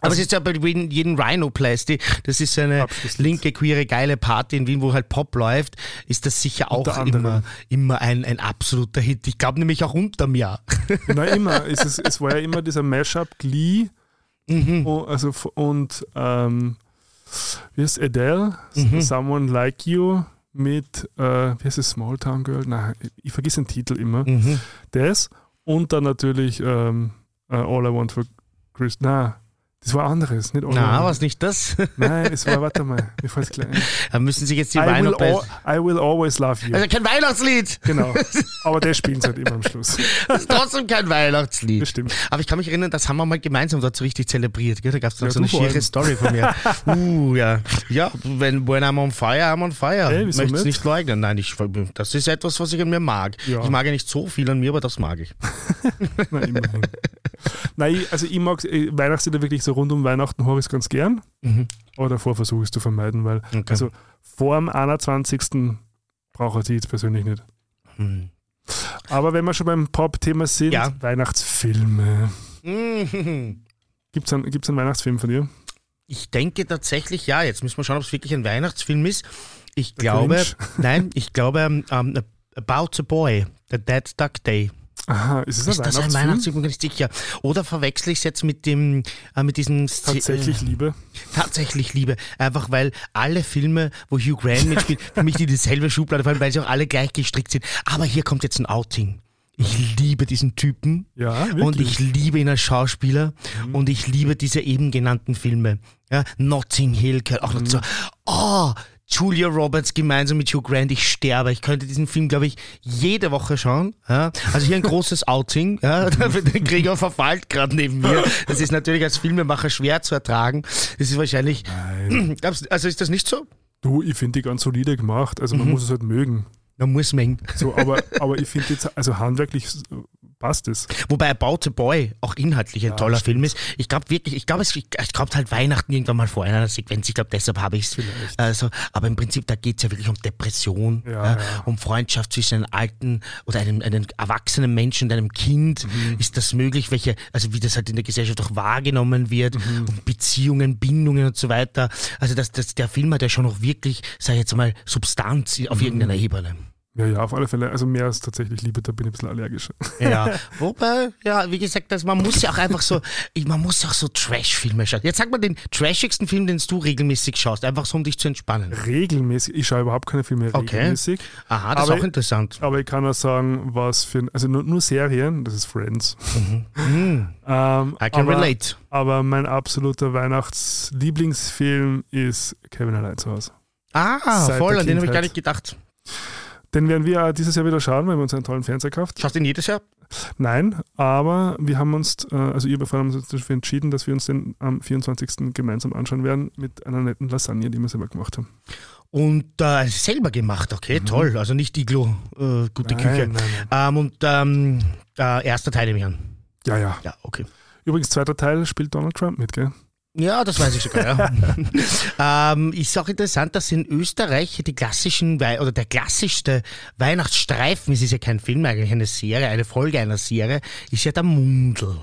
Aber es ist ja bei jedem Rhinoplasty, das ist so eine linke, queere, geile Party in Wien, wo halt Pop läuft, ist das sicher auch immer, immer ein, ein absoluter Hit. Ich glaube nämlich auch unterm Jahr. (laughs) Na immer. (laughs) Es, ist, es war ja immer dieser Mashup Glee Mhm. und, also, f- und ähm, wie heißt Adele? Mhm. Someone Like You mit, äh, wie heißt es, Small Town Girl? Nein, ich, vergesse den Titel immer. Mhm. Das und dann natürlich ähm, äh, All I Want for Chris. Nein, das war anderes, nicht I Na, Want. was nicht das? (laughs) Nein, es war, warte mal, mir fällt es gleich ein. Da müssen sich jetzt die I will, Rhinoplasty... al I will always love you. Also kein Weihnachtslied! Genau. (laughs) Aber der spielt halt immer am Schluss. Das ist trotzdem kein Weihnachtslied. Das stimmt. Aber ich kann mich erinnern, das haben wir mal gemeinsam dort so richtig zelebriert. Gell? Da gab es noch Ja, so eine schiere. Story von mir. (laughs) uh, ja. Ja, wenn when I'm on fire, I'm on fire. Ey, ich wieso möchte es nicht? leugnen. Nein, ich, das ist etwas, was ich an mir mag. Ja. Ich mag ja nicht so viel an mir, aber das mag ich. Na, immerhin. Nein, also ich mag äh, Weihnachtslieder wirklich so rund um Weihnachten höre ich es ganz gern. Mhm. Aber davor versuche ich es zu vermeiden, weil Okay. also vor dem 21. brauche sie jetzt persönlich nicht. Hm. Aber wenn wir schon beim Pop-Thema sind, Ja. Weihnachtsfilme. Mhm. Gibt es einen, gibt's einen Weihnachtsfilm von dir? Ich denke tatsächlich, ja, jetzt müssen wir schauen, ob es wirklich ein Weihnachtsfilm ist. Ich Der glaube, Grinch. nein, ich glaube, ähm, ähm, About a Boy, The Dead Duck Day. Aha, ist es ein Ist das ein Weihnachtsfilm? Weihnachtsfilm? Bin nicht sicher. Oder verwechsel ich es jetzt mit dem, äh, mit diesem Sze- Tatsächlich Liebe. Äh, tatsächlich Liebe. Einfach weil alle Filme, wo Hugh Grant mitspielt, (laughs) für mich in dieselbe Schublade fallen, weil sie auch alle gleich gestrickt sind. Aber hier kommt jetzt ein Outing. Ich liebe diesen Typen. Ja, wirklich. Und ich liebe ihn als Schauspieler und ich liebe diese eben genannten Filme. Ja, Notting Hill, gehört auch noch so. Oh, Julia Roberts gemeinsam mit Hugh Grant, ich sterbe. Ich könnte diesen Film, glaube ich, jede Woche schauen. Ja, also hier ein großes Outing. Ja, (laughs) der Gregor verfallt gerade neben mir. Das ist natürlich als Filmemacher schwer zu ertragen. Das ist wahrscheinlich. Nein. (clears throat) Also ist das nicht so? Du, ich finde die ganz solide gemacht. Also man Mhm. muss es halt mögen. Man muss mengen. So, aber, (laughs) aber ich finde jetzt, also handwerklich passt es. Wobei About a Boy auch inhaltlich ein Ja, toller stimmt. Film ist. Ich glaube wirklich, ich glaube, es ich, ich kommt halt Weihnachten irgendwann mal vor in einer Sequenz. Ich glaube, deshalb habe ich es. Also, aber im Prinzip, da geht es ja wirklich um Depression, Ja, ja, um Freundschaft zwischen einem alten oder einem, einem erwachsenen Menschen und einem Kind. Mhm. Ist das möglich? Welche, also wie das halt in der Gesellschaft auch wahrgenommen wird, Mhm. um Beziehungen, Bindungen und so weiter. Also das, das, der Film hat ja schon noch wirklich, sag ich jetzt mal, Substanz Mhm. auf irgendeiner Ebene. Ja, ja, auf alle Fälle. Also mehr als tatsächlich Liebe, da bin ich ein bisschen allergisch. Ja, (laughs) wobei, ja, wie gesagt, das, man muss ja auch einfach so, man muss ja auch so Trash-Filme schauen. Jetzt sag mal den trashigsten Film, den du regelmäßig schaust, einfach so, um dich zu entspannen. Regelmäßig, ich schaue überhaupt keine Filme Okay. regelmäßig. Aha, das Aber- ist auch interessant. Aber ich kann auch sagen, was für, also nur, nur Serien, das ist Friends. Hm, (laughs) Ähm, I can aber, relate. Aber mein absoluter Weihnachtslieblingsfilm ist Kevin allein zu Hause. Ah, Seit voll, an den habe ich gar nicht gedacht. Den werden wir dieses Jahr wieder schauen, weil wir uns einen tollen Fernseher gekauft. Schaust du ihn jedes Jahr? Nein, aber wir haben uns, äh, also ihr beide haben uns dafür entschieden, dass wir uns den am 24. gemeinsam anschauen werden mit einer netten Lasagne, die wir selber gemacht haben. Und äh, selber gemacht, okay, toll. Also nicht Iglo, äh, gute Küche. Mhm. Nein, nein. Ähm, und ähm, äh, erster Teil im Jahr. Ja, ja. Ja, okay. Übrigens, zweiter Teil spielt Donald Trump mit, gell? Ja, das weiß ich sogar, ja. (laughs) ähm, ist auch interessant, dass in Österreich die klassischen, Wei oder der klassischste Weihnachtsstreifen, es ist ja kein Film, eigentlich eine Serie, eine Folge einer Serie, ist ja der Mundel.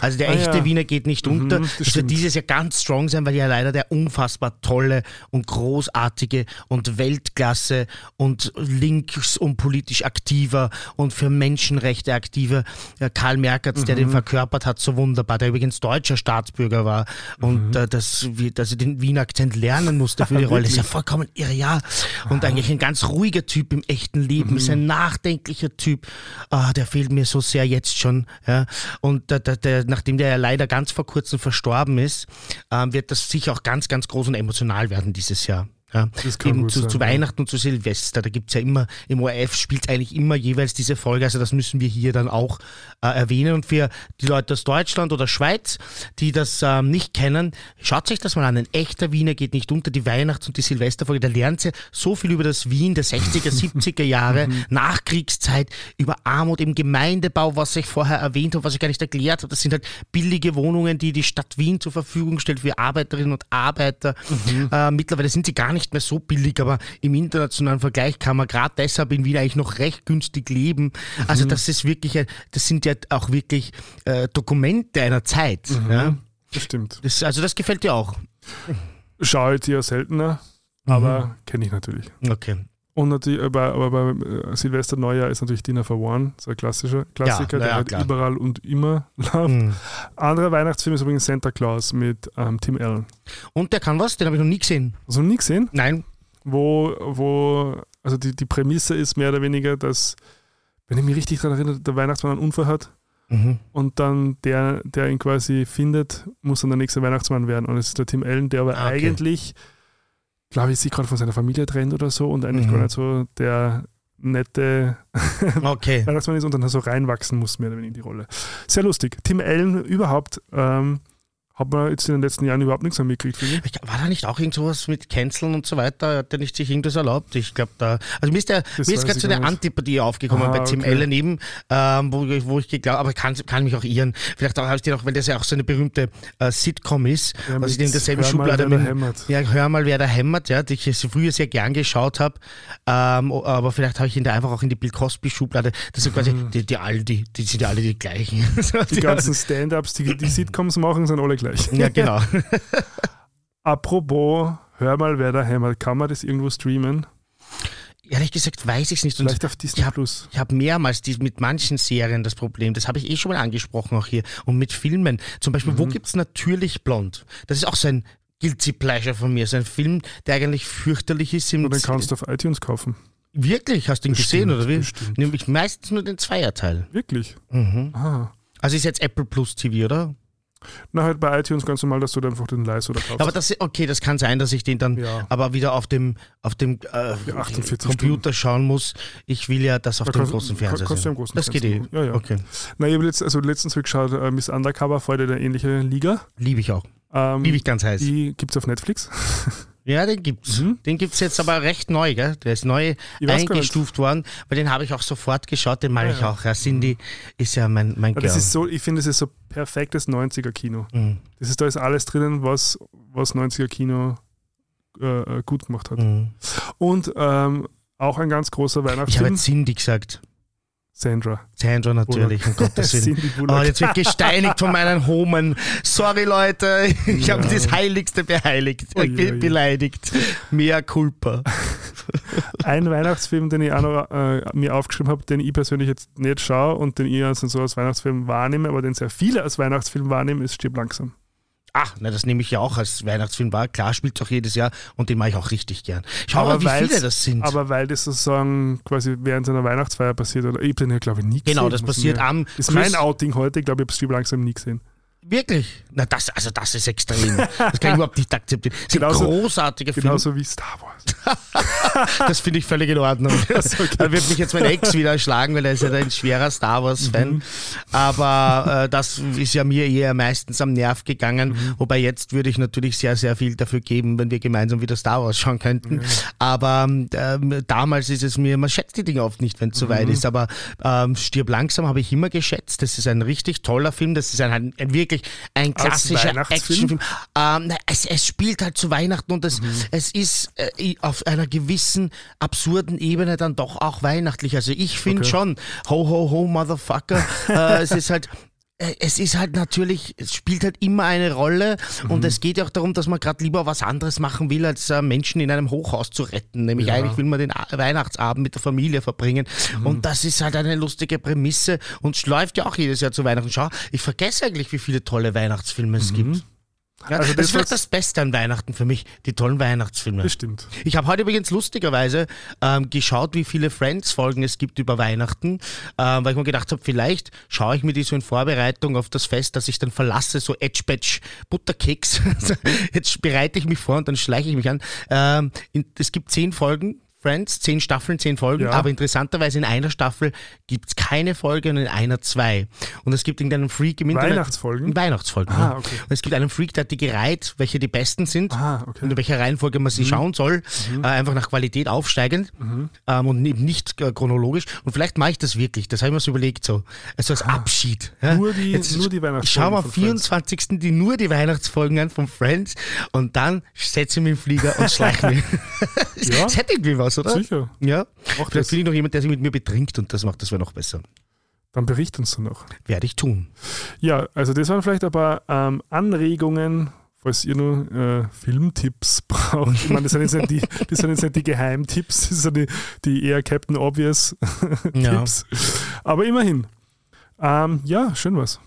Also der Ah, echte ja. Wiener geht nicht unter. das Das wird stimmt. dieses Jahr ganz strong sein, weil ja leider der unfassbar tolle und großartige und Weltklasse und links und politisch aktiver und für Menschenrechte aktiver äh, Karl Merkatz, der Mhm. den verkörpert hat, so wunderbar, der übrigens deutscher Staatsbürger war und Mhm. äh, das, dass er den Wiener Akzent lernen musste für die (laughs) Rolle. Das ist ja vollkommen irre, ja. Und eigentlich ein ganz ruhiger Typ im echten Leben, ist Mhm. ein nachdenklicher Typ. Ah, der fehlt mir so sehr jetzt schon. Ja. Und der, der, der, nachdem der ja leider ganz vor kurzem verstorben ist, ähm, wird das sicher auch ganz, ganz groß und emotional werden dieses Jahr. Ja. Eben zu, sein, zu ja. Weihnachten und zu Silvester, da gibt's ja immer, im ORF spielt eigentlich immer jeweils diese Folge, also das müssen wir hier dann auch äh, erwähnen. Und für die Leute aus Deutschland oder Schweiz, die das ähm, nicht kennen, schaut euch das mal an. Ein echter Wiener geht nicht unter die Weihnachts- und die Silvesterfolge. Da lernt ihr so viel über das Wien der 60er, 70er (laughs) Jahre, Mhm. Nachkriegszeit, über Armut im Gemeindebau, was ich vorher erwähnt habe, was ich gar nicht erklärt habe. Das sind halt billige Wohnungen, die die Stadt Wien zur Verfügung stellt für Arbeiterinnen und Arbeiter. Mhm. Äh, mittlerweile sind sie gar nicht mehr so billig, aber im internationalen Vergleich kann man gerade deshalb in Wien eigentlich noch recht günstig leben. Also Mhm. das ist wirklich, das sind ja auch wirklich äh, Dokumente einer Zeit. Mhm. Ja? Das stimmt. Das, also das gefällt dir auch. Schaue ich eher seltener, Mhm. aber kenne ich natürlich. Okay. Und natürlich, aber, aber bei äh, Silvester Neujahr ist natürlich Dinner for One, so ein klassischer Klassiker, na der ja, halt klar. überall und immer (laughs) läuft. Mhm. Anderer Weihnachtsfilm ist übrigens Santa Claus mit ähm, Tim Allen. Und der kann was? Den habe ich noch nie gesehen. Hast du noch nie gesehen? Nein. Wo, wo also die, die Prämisse ist mehr oder weniger, dass, wenn ich mich richtig daran erinnere, der Weihnachtsmann einen Unfall hat Mhm. und dann der, der ihn quasi findet, muss dann der nächste Weihnachtsmann werden. Und es ist der Tim Allen, der aber Ah, okay. eigentlich, glaube ich, sich gerade von seiner Familie trennt oder so und eigentlich Mhm. gar nicht so der nette (laughs) Okay. Weihnachtsmann ist und dann so reinwachsen muss, mehr oder weniger in die Rolle. Sehr lustig. Tim Allen überhaupt ähm, hat man jetzt in den letzten Jahren überhaupt nichts mehr mitgekriegt, finde ich. War da nicht auch irgend sowas mit Canceln und so weiter? Hat der nicht sich irgendwas erlaubt? Ich glaube da. Also mir ist, der, Das mir ist gerade so eine. Antipathie aufgekommen Ah, bei Tim okay. Allen eben, ähm, wo, ich- wo ich geglaubt aber kann, kann mich auch irren. Vielleicht auch, habe ich noch, weil das ja auch so eine berühmte äh, Sitcom ist, Ja, was ich in derselben Hör mal, Schublade wer da mit. hämmert. Ja, hör mal, wer da hämmert, ja, die ich früher sehr gern geschaut habe. Ähm, aber vielleicht habe ich ihn da einfach auch in die Bill Cosby-Schublade. Das sind quasi, die, die, alle, die, die sind ja alle die gleichen. Mhm. (laughs) Die ganzen Stand-Ups, die die Sitcoms machen, sind alle gleich. Ja, genau. (laughs) Apropos, hör mal, wer da hämmert. Kann man das irgendwo streamen? Ehrlich gesagt weiß ich es nicht. Vielleicht auf Disney ich hab- Plus. Ich habe mehrmals die, mit manchen Serien das Problem, das habe ich eh schon mal angesprochen auch hier. Und mit Filmen. Zum Beispiel, Mhm. wo gibt's natürlich blond? Das ist auch so ein Guilty Pleasure von mir. So ein Film, der eigentlich fürchterlich ist. Im Und den kannst du auf iTunes kaufen. Wirklich? Hast du ihn Bestimmt, gesehen oder wie? bestimmt. Nämlich meistens nur den Zweierteil. Wirklich? Mhm. Ah. Also ist jetzt Apple Plus TV, oder? Na, halt bei iTunes ganz normal, dass du dann einfach den leist oder kaufst. Aber das, okay, das kann sein, dass ich den dann Ja. aber wieder auf dem, auf dem äh, Ja, 48 Computer schauen muss. Ich will ja das auf Da dem kannst- großen Fernseher kannst du sehen. am großen das geht eh. Fernseher. Ja, ja. Okay. Na, ich habe letzt, also letztens geschaut, äh, Miss Undercover, Freude der ähnliche Liga. Liebe ich auch. Ähm, Liebe ich ganz heiß. die gibt es auf Netflix. (laughs) Ja, den gibt's. Mhm. Den gibt's jetzt aber recht neu, gell? Der ist neu eingestuft worden, weil den habe ich auch sofort geschaut, den mag Ja, ich auch. Ja, Cindy ist ja mein, mein Girl. das ist so, ich finde, das ist so perfektes 90er-Kino. Mhm. Das ist, da ist alles drinnen, was, was 90er-Kino äh, äh, gut gemacht hat. Mhm. Und ähm, auch ein ganz großer Ich habe Weihnachtsfilm, Cindy gesagt. Sandra. Sandra natürlich, um Gottes Willen. (laughs) Oh, Bullock. jetzt wird gesteinigt von meinen Homen. Sorry, Leute, ich habe Ja. das Heiligste beheiligt, be oje. beleidigt. Mea culpa. (laughs) Ein Weihnachtsfilm, den ich auch noch äh, mir aufgeschrieben habe, den ich persönlich jetzt nicht schaue und den ich also so als Weihnachtsfilm wahrnehme, aber den sehr viele als Weihnachtsfilm wahrnehmen, ist Stirb langsam. Ach, na, das nehme ich ja auch als Weihnachtsfilm wahr. Klar, spielt auch jedes Jahr und den mache ich auch richtig gern. Schau mal, wie viele das sind. Aber weil das sozusagen quasi während einer Weihnachtsfeier passiert, oder ich habe den ja, glaube ich, nie gesehen. genau, das passiert mir- am Das ist mein Outing heute, ich glaube, ich habe Stirb langsam nie gesehen. Wirklich? Na, das, also das ist extrem. Das kann ich überhaupt nicht akzeptieren. Das sind Genauso- großartige Filme. Genauso wie Star Wars. (laughs) Das finde ich völlig in Ordnung. (laughs) Da wird mich jetzt mein Ex wieder schlagen, weil er ist ja ein schwerer Star Wars-Fan. Mhm. Aber äh, das ist ja mir eher meistens am Nerv gegangen. Mhm. Wobei jetzt würde ich natürlich sehr, sehr viel dafür geben, wenn wir gemeinsam wieder Star Wars schauen könnten. Aber ähm, damals ist es mir, man schätzt die Dinge oft nicht, wenn es so Mhm. weit ist. Aber ähm, Stirb langsam habe ich immer geschätzt. Das ist ein richtig toller Film. Das ist ein, ein, ein wirklich ein Als klassischer? Actionfilm. Ähm, es, es spielt halt zu Weihnachten und es, Mhm. es ist äh, auf einer gewissen absurden Ebene dann doch auch weihnachtlich. Also ich finde Okay. schon, ho, ho, ho, Motherfucker. äh, es ist halt. (laughs) äh, Es ist halt natürlich, es spielt halt immer eine Rolle und Mhm. es geht ja auch darum, dass man gerade lieber was anderes machen will, als äh, Menschen in einem Hochhaus zu retten. Nämlich Ja. eigentlich will man den A- Weihnachtsabend mit der Familie verbringen Mhm. und das ist halt eine lustige Prämisse und es läuft ja auch jedes Jahr zu Weihnachten. Schau, ich vergesse eigentlich, wie viele tolle Weihnachtsfilme es gibt. Ja, Also das, das, ist vielleicht das Beste an Weihnachten für mich, die tollen Weihnachtsfilme. Bestimmt. Ich habe heute übrigens lustigerweise ähm, geschaut, wie viele Friends-Folgen es gibt über Weihnachten, ähm, weil ich mir gedacht habe, vielleicht schaue ich mir die so in Vorbereitung auf das Fest, das ich dann verlasse, so Edge-Batch Butterkeks. (laughs) Jetzt bereite ich mich vor und dann schleiche ich mich an. Ähm, in, es gibt zehn Folgen. Friends, zehn Staffeln, zehn Folgen, Ja. aber interessanterweise in einer Staffel gibt es keine Folge und in einer zwei. Und es gibt irgendeinen Freak im Internet. Weihnachtsfolgen? Weihnachtsfolgen. Ah, okay. Und es gibt einen Freak, der hat die gereiht, welche die besten sind Ah, okay. und in welcher Reihenfolge man sie schauen soll, Mhm. äh, einfach nach Qualität aufsteigend ähm, und eben nicht äh, chronologisch. Und vielleicht mache ich das wirklich, das habe ich mir so überlegt, so also als Abschied. Ja? Ah. Nur die- Jetzt nur die Ich Weihnachtsfolgen schaue mir am von Friends. 24. die nur die Weihnachtsfolgen an von Friends und dann setze ich mich im Flieger und (laughs) schleiche mich. Ja. (laughs) Das hätte irgendwie was, oder? Sicher. Ja. Mach Vielleicht finde ich noch jemand, der sich mit mir betrinkt und das macht das wäre noch besser. Dann bericht uns dann noch. Werde ich tun. Ja, also das waren vielleicht ein paar ähm, Anregungen, falls ihr nur äh, Filmtipps (laughs) braucht. Ich meine, das sind jetzt nicht die, das sind jetzt nicht die Geheimtipps, das sind die, die eher Captain Obvious (laughs) Ja. Tipps. Aber immerhin. Ähm, ja, schön was.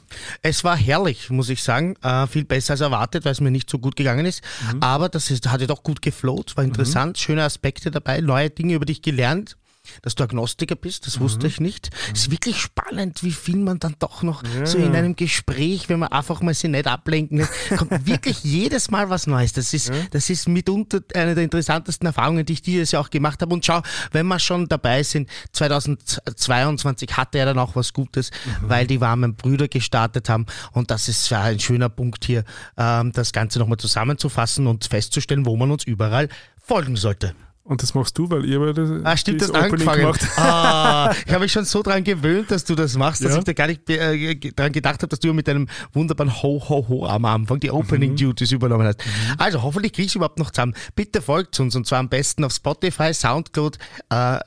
Es war herrlich, muss ich sagen. Äh, viel besser als erwartet, weil es mir nicht so gut gegangen ist. Aber das ist, hat ja doch gut geflowt, war interessant, schöne Aspekte dabei, neue Dinge über dich gelernt. Dass du Agnostiker bist, das wusste ich nicht. Es ist wirklich spannend, wie viel man dann doch noch Ja, so in ja. einem Gespräch, wenn man einfach mal sich nicht ablenken lässt, (laughs) kommt wirklich jedes Mal was Neues. Das ist, das ist mitunter eine der interessantesten Erfahrungen, die ich dieses Jahr auch gemacht habe. Und schau, wenn wir schon dabei sind, 2022 hatte er dann auch was Gutes, weil die warmen Brüder gestartet haben. Und das ist ja ein schöner Punkt hier, ähm, das Ganze nochmal zusammenzufassen und festzustellen, wo man uns überall folgen sollte. Und das machst du, weil ihr beide Ah, stimmt, das das Opening angefangen. gemacht Ah, ich habe mich schon so dran gewöhnt, dass du das machst, dass Ja. ich da gar nicht äh, dran gedacht habe, dass du mit deinem wunderbaren Ho Ho Ho am Anfang die Opening Duties übernommen hast. Also hoffentlich kriegst du überhaupt noch zusammen. Bitte folgt uns und zwar am besten auf Spotify, Soundcloud, äh, äh,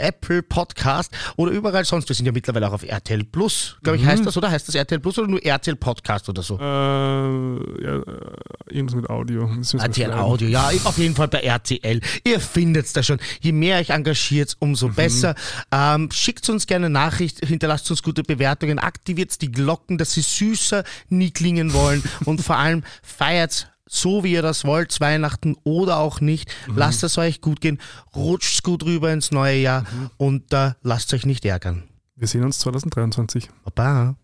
Apple Podcast oder überall sonst. Wir sind ja mittlerweile auch auf RTL Plus, glaube ich, heißt das, oder? Heißt das RTL Plus oder nur RTL Podcast oder so? Äh, ja, äh, irgendwas mit Audio. Das RTL. Audio, ja, auf jeden Fall bei RTL. Ihr findet's da schon. Je mehr euch engagiert, umso Mhm. besser. Ähm, schickt uns gerne Nachricht, hinterlasst uns gute Bewertungen, aktiviert die Glocken, dass sie süßer nie klingen wollen (laughs) und vor allem feiert so wie ihr das wollt, Weihnachten oder auch nicht. Mhm. Lasst es euch gut gehen, rutscht gut rüber ins neue Jahr Mhm. und äh, lasst euch nicht ärgern. Wir sehen uns 2023. Baba.